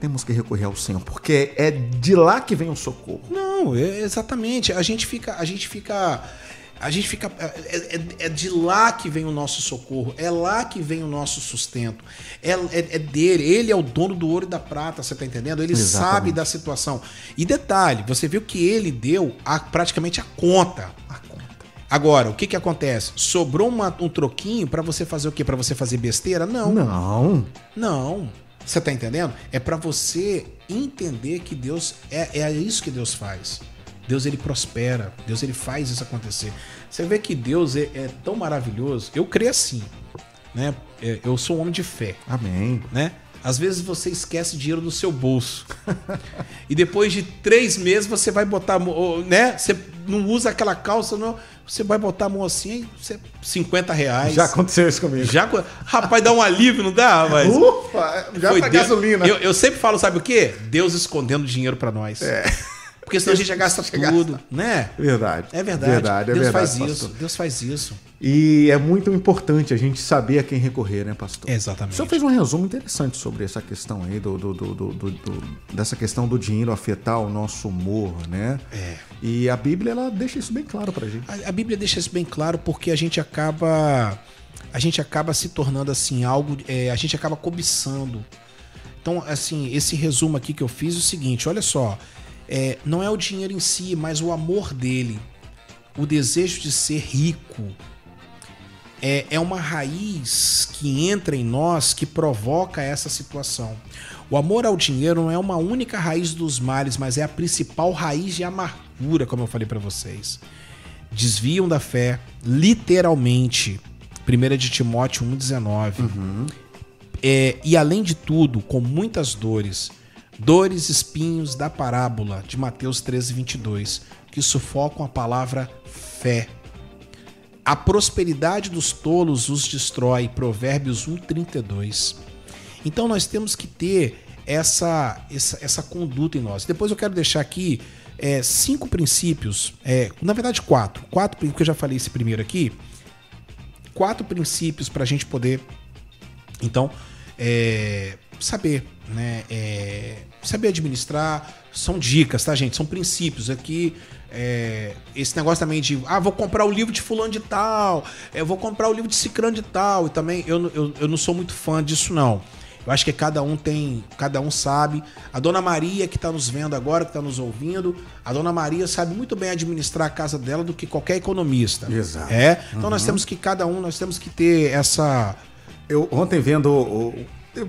temos que recorrer ao Senhor, porque é de lá que vem o socorro.
Não, é- exatamente. A gente fica. A gente fica. A gente fica. É, é- é de lá que vem o nosso socorro. É lá que vem o nosso sustento. É, é- é dele. Ele é o dono do ouro e da prata, você tá entendendo? Ele
Exatamente.
sabe da situação. E detalhe, você viu que ele deu a- praticamente a conta.
A conta.
Agora, o que que acontece? Sobrou uma- um troquinho pra você fazer o quê? Pra você fazer besteira? Não.
Não.
Não. Você tá entendendo? É pra você entender que Deus é, é isso que Deus faz. Deus ele prospera, Deus ele faz isso acontecer. Você vê que Deus é, é tão maravilhoso. Eu creio assim, né? É, Eu sou um homem de fé,
Amém.
né? Às vezes você esquece dinheiro no seu bolso. e depois de três meses você vai botar, a mão, né? Você não usa aquela calça, não. Você vai botar a mão assim, e você, 50 reais.
Já aconteceu isso comigo.
Já, rapaz, dá um alívio, não dá? Mas
Ufa, já
foi
pra
Deus-
gasolina.
Eu, eu sempre falo, sabe o quê? Deus escondendo dinheiro pra nós.
É.
Porque senão a gente já gasta tudo, né?
Verdade.
É verdade.
Verdade, é
Deus
verdade,
faz
pastor.
isso. Deus faz isso.
E é muito importante a gente saber a quem recorrer, né, pastor?
Exatamente.
O senhor fez um resumo interessante sobre essa questão aí, do, do- do- do- do- do- dessa questão do dinheiro afetar o nosso humor, né?
É.
E a Bíblia, ela deixa isso bem claro pra gente.
A, a Bíblia deixa isso bem claro porque a gente acaba a gente acaba se tornando assim algo, é, a gente acaba cobiçando. Então, assim, esse resumo aqui que eu fiz é o seguinte, olha só, é, não é o dinheiro em si, mas o amor dele, o desejo de ser rico, é, é uma raiz que entra em nós que provoca essa situação. O amor ao dinheiro não é uma única raiz dos males, mas é a principal raiz de amargura, como eu falei para vocês. Desviam da fé, literalmente. 1 de Timóteo 1,19. É, e além de tudo, com muitas dores, dores espinhos da parábola de Mateus 13, 22, que sufocam a palavra fé. A prosperidade dos tolos os destrói. Provérbios 1,32. Então nós temos que ter essa, essa, essa conduta em nós. Depois eu quero deixar aqui é, cinco princípios, é, na verdade quatro. Quatro, porque eu já falei esse primeiro aqui. Quatro princípios para a gente poder, então, é, saber, né? é, saber administrar. São dicas, tá, gente? São princípios aqui. é, esse negócio também de, ah, vou comprar o livro de fulano de tal, eu vou comprar o livro de cicrano de tal, e também eu, eu, eu não sou muito fã disso, não. Eu acho que cada um tem, cada um sabe. A dona Maria que está nos vendo agora, que está nos ouvindo, a dona Maria sabe muito bem administrar a casa dela do que qualquer economista.
Exato.
É. Então nós temos que cada um, nós temos que ter essa
Eu ontem vendo, eu-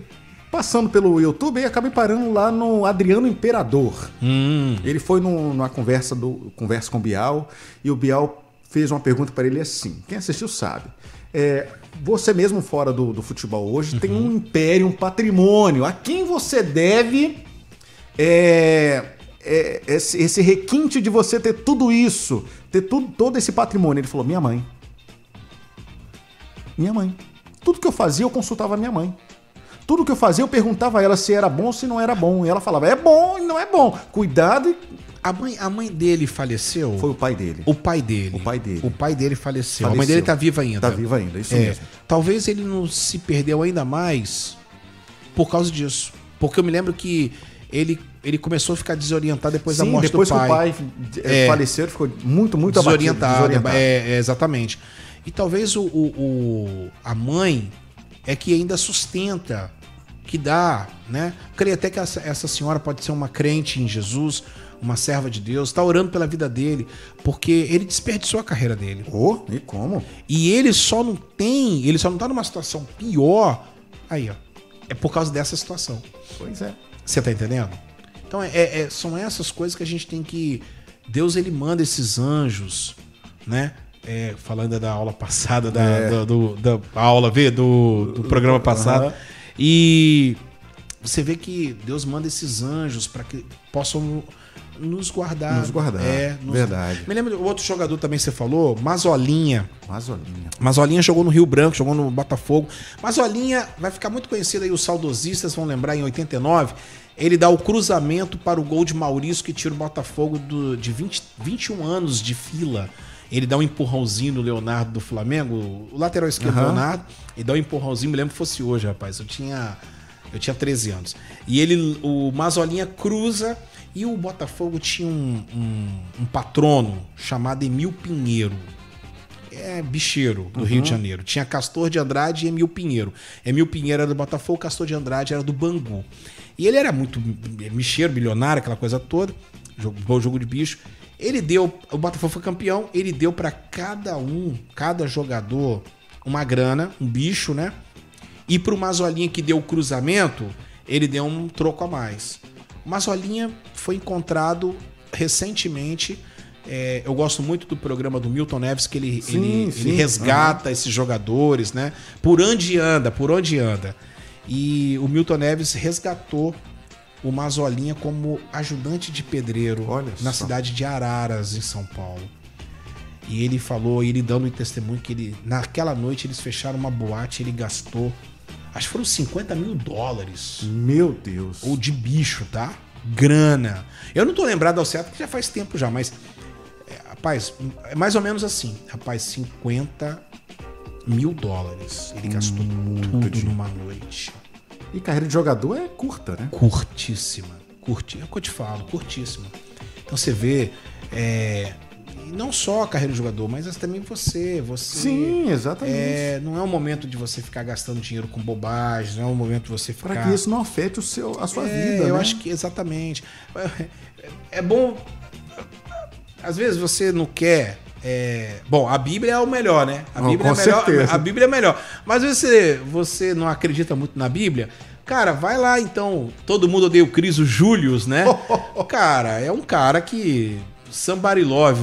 passando pelo YouTube, e acabei parando lá no Adriano Imperador. Ele foi num- numa conversa, do, conversa com o Bial e o Bial fez uma pergunta para ele assim: quem assistiu sabe. é, você mesmo fora do, do futebol hoje tem
Uhum.
um império, um patrimônio. A quem você deve é, é, esse, esse requinte de você ter tudo isso, ter tudo, todo esse patrimônio? Ele falou: minha mãe. Minha mãe. Tudo que eu fazia, eu consultava a minha mãe. Tudo que eu fazia, eu perguntava a ela se era bom ou se não era bom. E ela falava: é bom e não é bom. Cuidado. e-
A mãe, a mãe dele faleceu?
Foi o pai dele.
O pai dele.
O pai dele.
O pai dele faleceu. A
Faleceu.
mãe dele tá viva ainda.
Tá viva ainda, isso
É,
mesmo.
Talvez ele não se perdeu ainda mais por causa disso. Porque eu me lembro que ele, ele começou a ficar desorientado depois da
Sim,
morte
depois
do
que o
pai.
pai é, faleceu, ele ficou muito, muito abatido,
desorientado.
desorientado.
É, é, exatamente. E talvez o, o- o- a mãe é que ainda sustenta, que dá, né? Creio até que essa, essa senhora pode ser uma crente em Jesus, uma serva de Deus, está orando pela vida dele, porque ele desperdiçou a carreira dele.
Oh, e como?
E ele só não tem, ele só não tá numa situação pior. Aí, ó. É por causa dessa situação.
Pois é.
Você tá entendendo? Então é, é- são essas coisas que a gente tem que. Deus ele manda esses anjos, né? É, falando da aula passada, da,
É.
da- do, da aula V, do, do programa passado.
Aham.
E você vê que Deus manda esses anjos para que possam nos guardar.
Nos guardar, verdade.
Me lembra o outro jogador também que você falou, Mazolinha.
Mazolinha.
Mazolinha jogou no Rio Branco, jogou no Botafogo. Mazolinha vai ficar muito conhecido aí, os saudosistas vão lembrar em 89. Ele dá o cruzamento para o gol de Maurício que tira o Botafogo do- de 20, 21 anos de fila. Ele dá um empurrãozinho no Leonardo do Flamengo, o lateral esquerdo do
Aham.
Leonardo, e dá um empurrãozinho, me lembro que fosse hoje, rapaz. Eu tinha eu tinha 13 anos. E ele, o Mazolinha cruza e o Botafogo tinha um, um- um patrono chamado Emil Pinheiro é bicheiro do Rio de Janeiro. Tinha Castor de Andrade e Emil Pinheiro. Emil Pinheiro era do Botafogo, Castor de Andrade era do Bangu. E ele era muito bicheiro, milionário, aquela coisa toda. Jogo, bom jogo de bicho. Ele deu, o Botafogo foi campeão, ele deu pra cada um, cada jogador, uma grana, um bicho, né? E pro Mazolinha que deu o cruzamento, ele deu um troco a mais. O Mazolinha foi encontrado recentemente. é, eu gosto muito do programa do Milton Neves, que ele,
Sim,
ele,
sim,
ele resgata esses jogadores, né? Por onde anda, por onde anda. E o Milton Neves resgatou o Mazolinha como ajudante de pedreiro
Olha
na
só.
cidade de Araras, em São Paulo. E ele falou, ele dando testemunho que ele, naquela noite eles fecharam uma boate, ele gastou, acho que foram 50 mil dólares.
Meu Deus.
Ou de bicho, tá? Grana. Eu não tô lembrado ao certo, porque já faz tempo já, mas. é, rapaz, é mais ou menos assim. Rapaz, 50 mil dólares. Ele gastou tudo
dinheiro.
numa noite.
E carreira de jogador é curta, né?
Curtíssima. Curti, é o que eu te falo, curtíssima. Então você vê. É, não só a carreira de jogador, mas também você. você
Sim, exatamente.
é, não é um momento de você ficar gastando dinheiro com bobagem, não é um momento de você ficar.
Para que isso não afete o seu, a sua
É,
vida,
eu
né?
acho que exatamente. É bom. Às vezes você não quer. É, Bom, a Bíblia é o melhor, né? A Bíblia
com
é melhor.
certeza.
A Bíblia é melhor. Mas você, você não acredita muito na Bíblia? Cara, vai lá então. Todo mundo odeia o Criso Július, né? cara, é um cara que. Somebody love.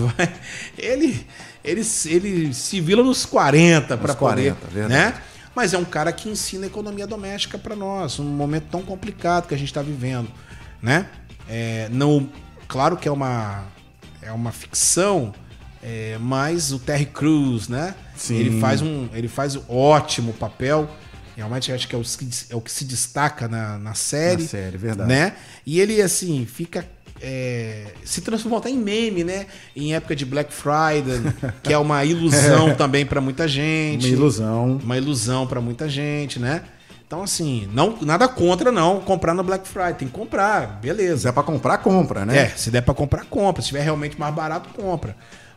Ele, ele, ele se vila nos 40 para
Nos
poder.
40, verdade.
né? Mas é um cara que ensina economia doméstica para nós, um momento tão complicado que a gente está vivendo, né? É, não, claro que é uma é uma ficção, é, mas o Terry Crews, né?
Sim.
Ele faz um ele faz um ótimo papel. Realmente acho que é o, que- é o que se destaca na, na série,
Na série, verdade.
né? E ele assim fica é, se transformou até em meme, né? Em época de Black Friday, que é uma ilusão também para muita gente
Uma ilusão.
uma ilusão pra muita gente, né? Então, assim, não, nada contra não comprar no Black Friday. Tem que comprar,
Se
beleza.
é pra comprar, compra, né?
É, se der pra comprar, compra. Se tiver realmente mais barato, compra.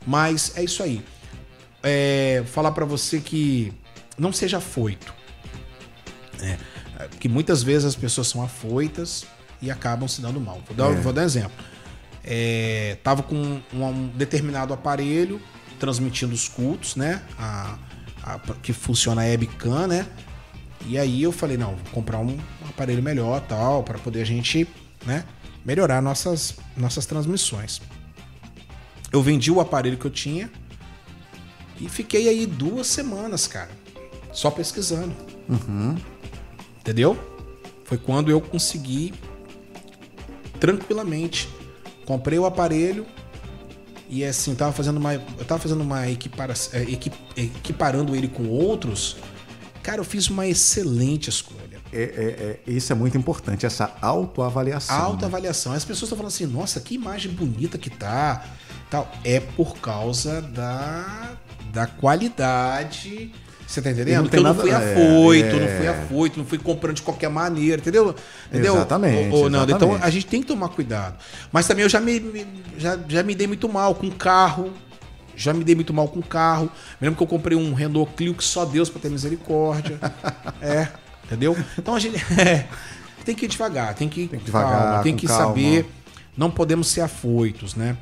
Mas é isso aí. É, falar pra você que não seja afoito. É, que muitas vezes as pessoas são afoitas e acabam se dando mal. Vou dar,
É.
vou dar um exemplo. É, tava com um, um determinado aparelho transmitindo os cultos, né? A, a- que funciona a webcam, né? E aí eu falei, não, vou comprar um aparelho melhor, tal, para poder a gente, né, melhorar nossas nossas transmissões. Eu vendi o aparelho que eu tinha e fiquei aí duas semanas, cara. só pesquisando. Entendeu? Foi quando eu consegui tranquilamente. Comprei o aparelho e assim, tava fazendo uma. Eu tava fazendo uma equipara, é, equi- equiparando ele com outros. Cara, eu fiz uma excelente escolha.
É, é, é, isso é muito importante, essa autoavaliação.
Alta
né?
As pessoas estão falando assim, nossa, que imagem bonita que tá. Tal. É por causa da, da qualidade. Você tá entendendo?
não
eu
tem
não fui
nada- é,
afoito,
é.
não fui afoito, não fui comprando de qualquer maneira, entendeu? entendeu?
Exatamente,
ô, Nando, então
exatamente.
a gente tem que tomar cuidado. Mas também eu já me, me- já, já me dei muito mal com carro. Já me dei muito mal com carro. Me lembro que eu comprei um Renault Clio que só Deus pra ter misericórdia. é, entendeu? Então a gente é, tem que ir devagar, tem que ir
Tem que devagar,
calma, tem que
calma.
saber. Não podemos ser afoitos, né?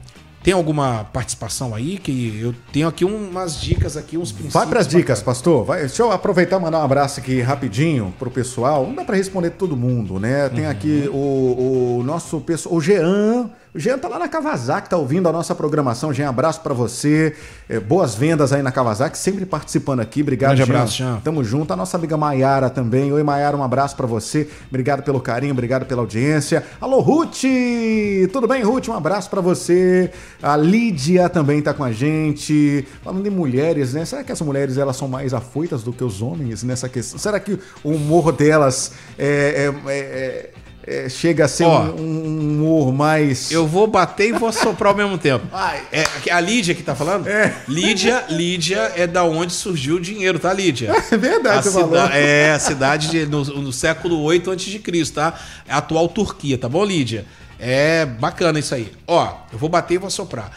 Tem alguma participação aí que eu tenho aqui umas dicas aqui, uns princípios.
Vai para as dicas,
bacanas.
pastor. Vai, deixa eu aproveitar e mandar um abraço aqui rapidinho pro pessoal. Não dá para responder todo mundo, né? Tem aqui o, o nosso pessoal, o Jean. O Jean tá lá na Kawasaki, tá ouvindo a nossa programação. Jean, abraço para você. É, boas vendas aí na Kawasaki, sempre participando aqui. Obrigado,
Grande abraço, Jean.
Tamo junto. A nossa amiga Maiara também. Oi, Maiara, um abraço para você. Obrigado pelo carinho, obrigado pela audiência. Alô, Ruth! Tudo bem, Ruth? Um abraço para você. A Lídia também tá com a gente. Falando em mulheres, né? Será que as mulheres elas são mais afoitas do que os homens nessa questão? Será que o humor delas é, é- é- é- chega a ser
Ó,
um, um humor mais.
Eu vou bater e vou soprar ao mesmo tempo. É, a Lídia que tá falando?
É.
Lídia, Lídia é da onde surgiu o dinheiro, tá, Lídia?
É verdade,
a
você
cida-
falou.
É, a cidade de- no, no século 8 a.C., tá? É a atual Turquia, tá bom, Lídia? É bacana isso aí. Ó, eu vou bater e vou soprar.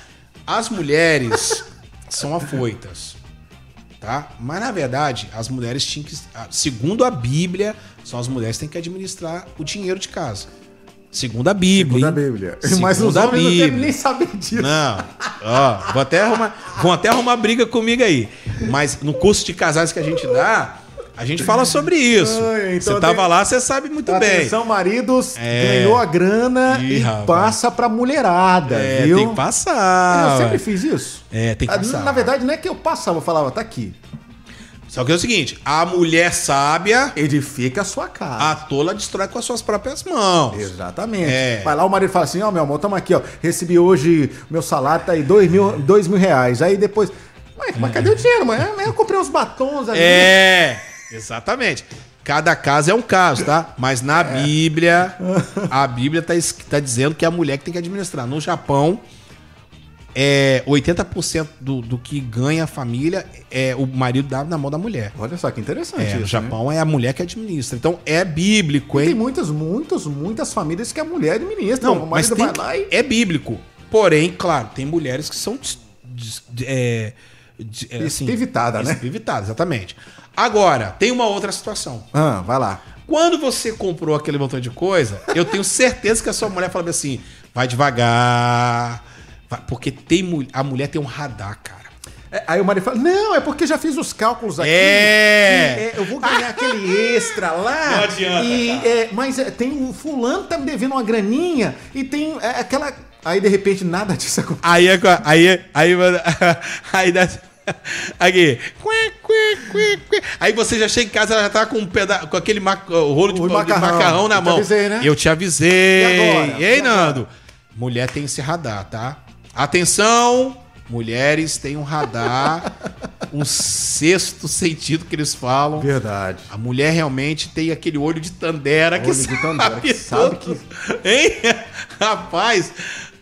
As mulheres são afoitas, tá? Mas na verdade, as mulheres tinham que. Segundo a Bíblia, são as mulheres que têm que administrar o dinheiro de casa. Segundo a Bíblia.
da
hein?
Bíblia.
Segundo
Mas os
a
homens não
Bíblia.
devem nem saber disso.
Não. Ó, vou até arrumar, vão até arrumar briga comigo aí. Mas no curso de casais que a gente dá, a gente fala sobre isso.
Ai, então
você tava
tem-
lá, você sabe muito bem.
Atenção, maridos,
É.
ganhou a grana
Ih,
e
rapaz.
passa pra mulherada,
É,
viu?
tem que passar.
Eu sempre fiz isso.
É, tem que
Ah,
passar.
Na verdade, não é que eu passava, eu falava, tá aqui.
Só que é o seguinte, a mulher sábia,
Edifica a sua casa.
a tola destrói com as suas próprias mãos.
Exatamente.
É.
Vai lá, o marido fala assim: Ó, meu amor, tamo aqui, ó. Recebi hoje, meu salário tá aí, dois mil, dois mil reais. Aí depois, Ué, mas cadê o dinheiro, mãe? Ah, Eu comprei uns batons ali.
É, exatamente. Cada caso é um caso, tá? Mas na Bíblia, a Bíblia tá, tá dizendo que é a mulher que tem que administrar. No Japão, é 80% do, do que ganha a família é o marido dá na mão da mulher.
Olha só que interessante
É,
isso.
no
né?
Japão é a mulher que administra. Então é bíblico,
Tem
hein?
muitas, muitas, muitas famílias que a mulher administra.
Não,
o
mas tem,
vai lá e.
é bíblico. Porém, claro, tem mulheres que são des- des- de- é, de- é, assim,
Espivitada, né?
Espivitada, exatamente. Agora, tem uma outra situação.
Ah, vai lá.
Quando você comprou aquele montão de coisa, eu tenho certeza que a sua mulher fala assim: vai devagar. Porque tem, a mulher tem um radar, cara.
É, aí o marido fala: Não, é porque já fiz os cálculos aqui.
É.
e, eu vou ganhar aquele extra lá.
Não adianta,
E, é, mas é, tem o fulano tá me devendo uma graninha e tem é, aquela. Aí de repente nada disso acontece.
Aí é aí aí mano, aí dá aqui. Aí você já chega em casa ela já tá com um peda com aquele ma- rolo de,
O
de
macarrão.
macarrão, na
Eu te
mão.
avisei, né?
Eu te avisei.
E agora?
E aí,
E agora?
Nando? Mulher tem esse radar, tá? Atenção, mulheres têm um radar, um sexto sentido que eles falam.
Verdade.
A mulher realmente tem aquele olho de tandera que
Olho de tandera,
sabe,
que sabe
tudo. Hein? Rapaz,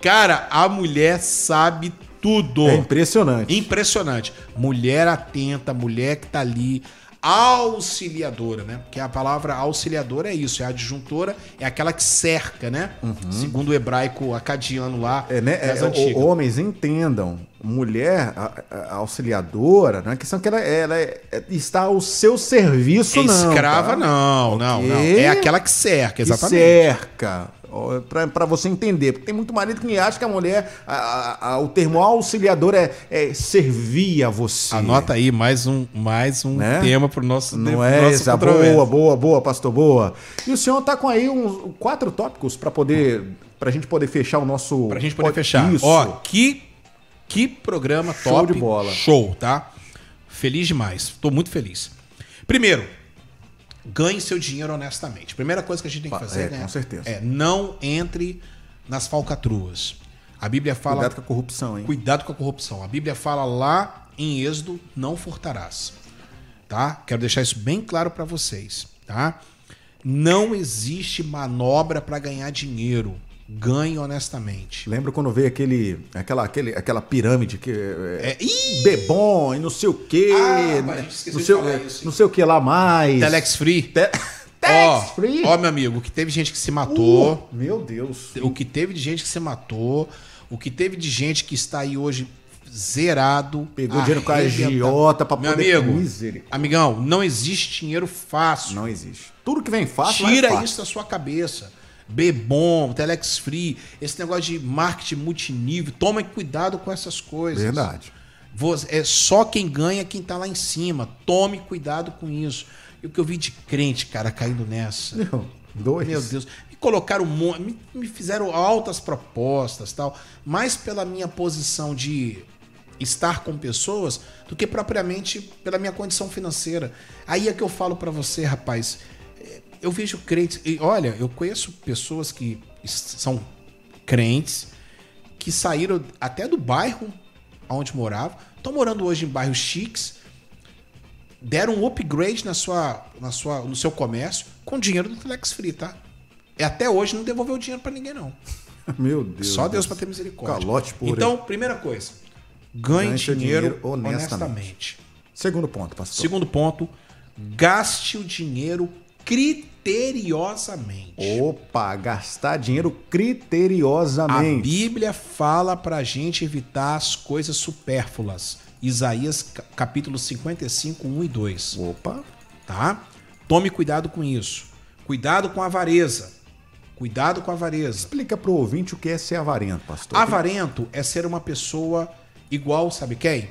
cara, a mulher sabe tudo.
É impressionante.
Impressionante. Mulher atenta, mulher que tá ali, auxiliadora, né? Porque a palavra auxiliadora é isso, é a adjuntora, é aquela que cerca, né? Segundo o hebraico acadiano lá,
Uhum. É, né? é, homens entendam, mulher a- a- auxiliadora, não é questão que ela, ela é- é- está ao seu serviço, não.
Escrava
tá?
não, não, não.
Ok.
É aquela que cerca,
Que
exatamente.
cerca. ó, Pra, pra você entender. Porque tem muito marido que acha que a mulher, a- a- o termo auxiliador é, é servir a você.
Anota aí mais um, mais um
Né?
tema pro nosso
Não é
nosso
essa? Boa, boa, boa, pastor, boa. E o senhor tá com aí uns quatro tópicos para poder, pra gente poder fechar o nosso...
Pra gente poder
pod-
fechar.
Isso.
Ó, que, que programa
Show
top.
de bola.
Show, tá? Feliz demais. Tô muito feliz. Primeiro, ganhe seu dinheiro honestamente. Primeira coisa que a gente tem que fazer
é,
né,
com certeza.
é não entre nas falcatruas. A Bíblia fala
Cuidado com a corrupção, hein?
Cuidado com a corrupção. A Bíblia fala lá em Êxodo, não furtarás. Tá? Quero deixar isso bem claro para vocês, tá? Não existe manobra para ganhar dinheiro. Ganhe honestamente.
Lembra quando veio aquele, aquela, aquele, aquela pirâmide que é,
É, ih,
Bebom e não sei o quê,
Ah,
né? não,
de
sei,
falar
é,
isso, hein?
não sei o que lá mais.
Telex Free.
Te-
Ó,
Free?
ó, meu amigo, que teve gente que se matou.
Uh, meu Deus.
O que teve de gente que se matou, o que teve de gente que está aí hoje zerado.
Pegou dinheiro com a agiota pra
Meu
poder...
amigo, amigão, não existe dinheiro fácil.
Não existe. Tudo que vem fácil
Tira
vai fácil.
isso da sua cabeça. Bebom, Telex Free, esse negócio de marketing multinível, tome cuidado com essas coisas.
Verdade.
Você- É só quem ganha quem tá lá em cima. Tome cuidado com isso. E o que eu vi de crente, cara, caindo nessa.
Meu, dois.
Meu Deus. Me colocaram um monte, me, me fizeram altas propostas tal, mais pela minha posição de estar com pessoas do que propriamente pela minha condição financeira. Aí é que eu falo pra você, rapaz. Eu vejo crentes, e olha, eu conheço pessoas que são crentes que saíram até do bairro onde moravam, estão morando hoje em bairros chiques, deram um upgrade na sua, na sua, no seu comércio com dinheiro do Telex Free, tá? E até hoje não devolveu dinheiro pra ninguém, não.
Meu Deus.
Só Deus pra ter misericórdia.
Calote por
Então, primeira coisa, ganhe,
Ganhe
dinheiro,
dinheiro honestamente.
honestamente.
Segundo ponto, pastor.
Segundo ponto, gaste o dinheiro criteriosamente.
Opa, gastar dinheiro
A
criteriosamente.
Bíblia fala pra gente evitar as coisas supérfluas. Isaías ca- capítulo 55, 1 e 2.
Opa.
tá? Tome cuidado com isso. Cuidado com a avareza. Cuidado com a avareza.
Explica pro ouvinte o que é ser avarento, pastor.
Avarento é ser uma pessoa igual, sabe quem?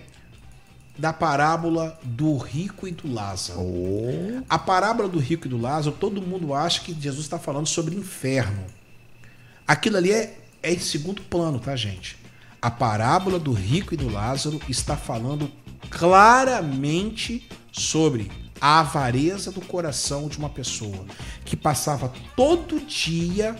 Da parábola do rico e do Lázaro.
Oh,
A parábola do rico e do Lázaro, todo mundo acha que Jesus está falando sobre inferno. Aquilo ali é, é em segundo plano, tá, gente? A parábola do rico e do Lázaro está falando claramente sobre a avareza do coração de uma pessoa que passava todo dia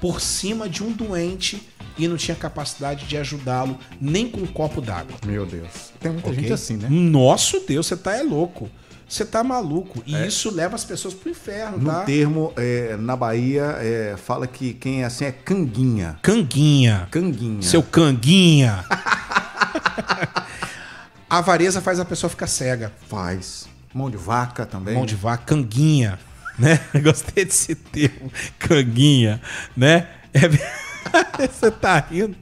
por cima de um doente e não tinha capacidade de ajudá-lo nem com um copo d'água.
meu Deus. Tem muita
Ok?
gente assim, né?
Nosso Deus, você tá é louco. Você tá maluco. E isso leva as pessoas pro inferno,
No
tá?
termo, é, na Bahia, é, fala que quem é assim é canguinha.
Canguinha.
Canguinha.
Seu canguinha. a avareza faz a pessoa ficar cega.
Faz. Mão de vaca também.
Mão de vaca, canguinha. Né? Gostei desse termo. Canguinha. Né? É... Você tá rindo.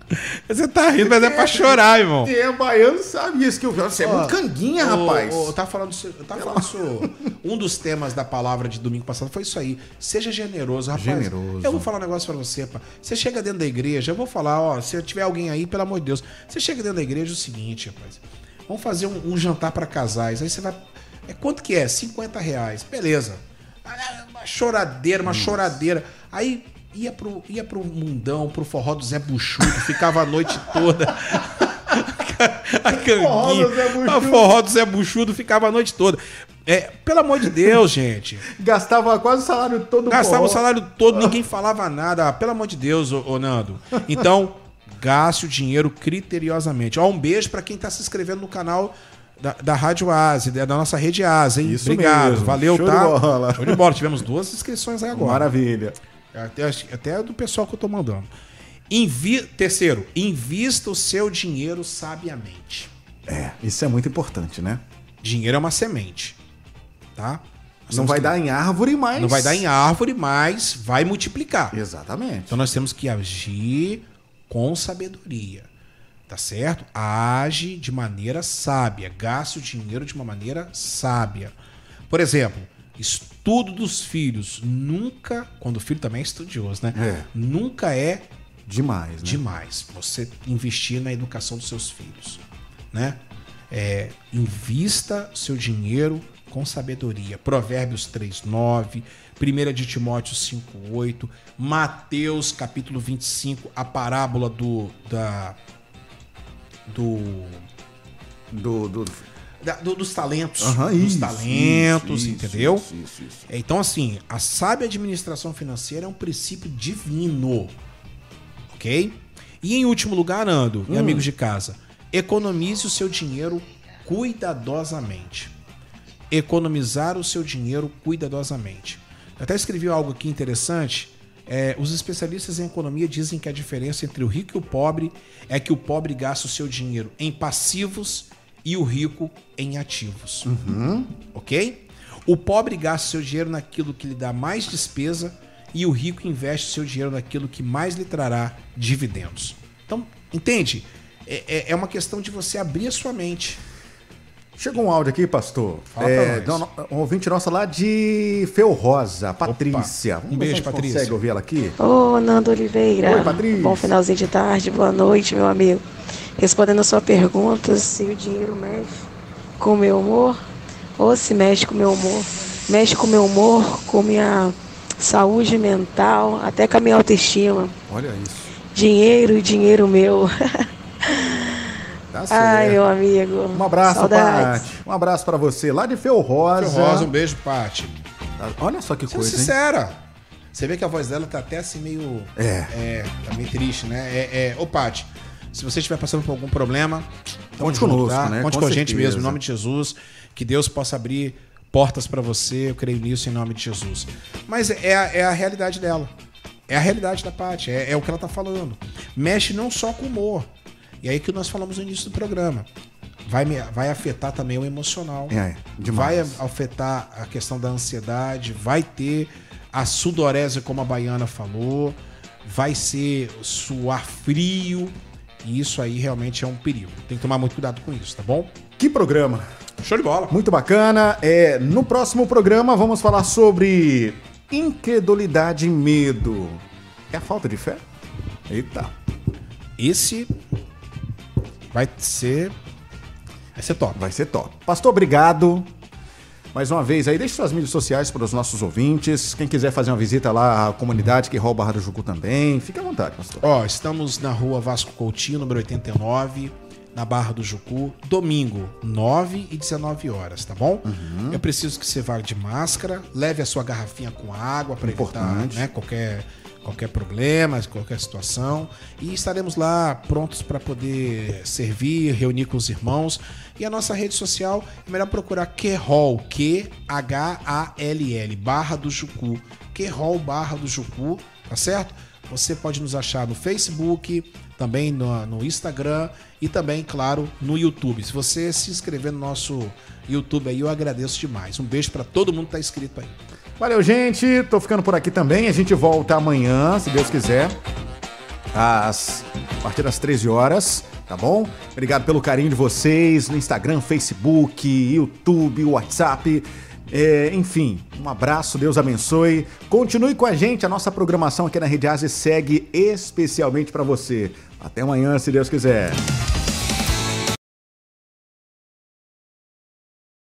Você tá rindo, mas é pra chorar, irmão.
É, baiano sabe isso que eu Você é muito canguinha,
Ô,
rapaz.
ô, eu tava falando, eu tava falando isso. Um dos temas da palavra de domingo passado foi isso aí. Seja generoso, rapaz.
Generoso.
Eu vou falar um negócio pra você, pá. Você chega dentro da igreja, eu vou falar, ó, se tiver alguém aí, pelo amor de Deus. Você chega dentro da igreja é o seguinte, rapaz. Vamos fazer um, um jantar pra casais. Aí você vai. É quanto que é? 50 reais. Beleza. Ah, Uma choradeira, uma choradeira. Aí ia pro, ia pro mundão, pro forró do Zé Buchudo, ficava a noite toda. a canguinha.
do Zé Buchudo.
A forró do Zé Buchudo ficava a noite toda. É, pelo amor de Deus, gente.
Gastava quase o salário todo
Gastava
forró.
o salário todo, ninguém falava nada. Ah, Pelo amor de Deus, ô, ô Nando. Então, gaste o dinheiro criteriosamente. Ó, um beijo pra quem tá se inscrevendo no canal da, da Rádio Asa, da nossa rede Asa, hein?
Isso
Obrigado,
mesmo.
valeu,
Show de
tá?
bola.
Show de bola. Tivemos duas inscrições aí agora.
Maravilha.
Até, até do pessoal que eu tô mandando. Invi... Terceiro, invista o seu dinheiro sabiamente.
É, isso é muito importante, né?
Dinheiro é uma semente, tá? Nós
Não vai
que-
dar em árvore, mas...
não vai dar em árvore, mas vai multiplicar.
Exatamente.
Então nós temos que agir com sabedoria. Tá certo? Age de maneira sábia. Gaste o dinheiro de uma maneira sábia. Por exemplo, estudo dos filhos. Nunca, quando o filho também é estudioso, né?
É.
Nunca é
Demais, né?
demais você investir na educação dos seus filhos, né? É, invista seu dinheiro com sabedoria. Provérbios 3:9, 1 de Timóteo 5:8, Mateus capítulo 25, a parábola do da do
Do, do,
da- do- dos talentos. Dos
isso,
talentos,
isso,
entendeu?
isso, isso.
Então, assim, a sábia administração financeira é um princípio divino. Ok? E em último lugar, Ando,
Hum.
e amigos de casa, economize o seu dinheiro cuidadosamente. Economizar o seu dinheiro cuidadosamente. Eu até escrevi algo aqui interessante. É, os especialistas em economia dizem que a diferença entre o rico e o pobre é que o pobre gasta o seu dinheiro em passivos e o rico em ativos. Ok? O pobre gasta seu dinheiro naquilo que lhe dá mais despesa e o rico investe seu dinheiro naquilo que mais lhe trará dividendos. Então, entende? É, é- é uma questão de você abrir a sua mente.
Chegou um áudio aqui, pastor.
Fala
É,
pra nós.
não, um ouvinte nossa lá de Fel Rosa, Patrícia.
Um beijo, Patrícia.
consegue ouvir ela aqui?
Ô, Nando Oliveira.
Oi, Patrícia.
Bom finalzinho de tarde, boa noite, meu amigo. Respondendo a sua pergunta, se o dinheiro mexe com o meu humor ou se mexe com o meu humor. Mexe com o meu humor, com minha saúde mental, até com a minha autoestima.
Olha isso.
Dinheiro, dinheiro meu.
Tá certo.
Ai, meu amigo.
Um abraço,
Saudades.
Paty. Um abraço pra você. Lá de Fel Rosa.
Seu Rosa, um beijo, Paty.
Olha só que
Sendo
coisa, hein?
sincera. Você vê que a voz dela tá até assim meio.
É.
tá meio triste, né? É, é... Ô, Paty, se você estiver passando por algum problema,
Conte conosco, né?
Conte
Com
com, a gente mesmo, em nome de Jesus. Que Deus possa abrir portas pra você. Eu creio nisso em nome de Jesus. Mas é a, é a realidade dela. É a realidade da Paty. É, é o que ela tá falando. Mexe não só com o humor. E aí que nós falamos no início do programa. Vai, vai afetar também o emocional
É, demais.
vai afetar a questão da ansiedade, vai ter a sudorese, como a Baiana falou, vai ser suar frio, e isso aí realmente é um perigo. Tem que tomar muito cuidado com isso, tá bom?
Que programa.
Show de bola.
Muito bacana. É, no próximo programa vamos falar sobre incredulidade e medo. É a falta de fé? Eita.
Esse vai ser. Vai ser top.
Vai ser top. Pastor, obrigado. Mais uma vez aí, deixe suas mídias sociais para os nossos ouvintes. Quem quiser fazer uma visita lá à comunidade que rouba Barra do Jucu também, fique à vontade, pastor.
Ó, estamos na rua Vasco Coutinho, número 89, na Barra do Jucu, domingo, 9 e 19 horas, tá bom? Eu preciso que você vá de máscara, leve a sua garrafinha com água para evitar né, qualquer, qualquer problema, qualquer situação. E estaremos lá prontos para poder servir, reunir com os irmãos. E a nossa rede social é melhor procurar Querol, Q-H-A-L-L, Barra do Jucu. Querol Barra do Jucu, tá certo? Você pode nos achar no Facebook, também no, no Instagram e também, claro, no YouTube. Se você se inscrever no nosso YouTube aí, eu agradeço demais. Um beijo para todo mundo que tá inscrito aí.
Valeu, gente. Tô ficando por aqui também. A gente volta amanhã, se Deus quiser, às, a partir das 13 horas, tá bom? Obrigado pelo carinho de vocês no Instagram, Facebook, YouTube, WhatsApp. É, enfim, um abraço, Deus abençoe. Continue com a gente, a nossa programação aqui na Rede Ásia segue especialmente para você. Até amanhã, se Deus quiser.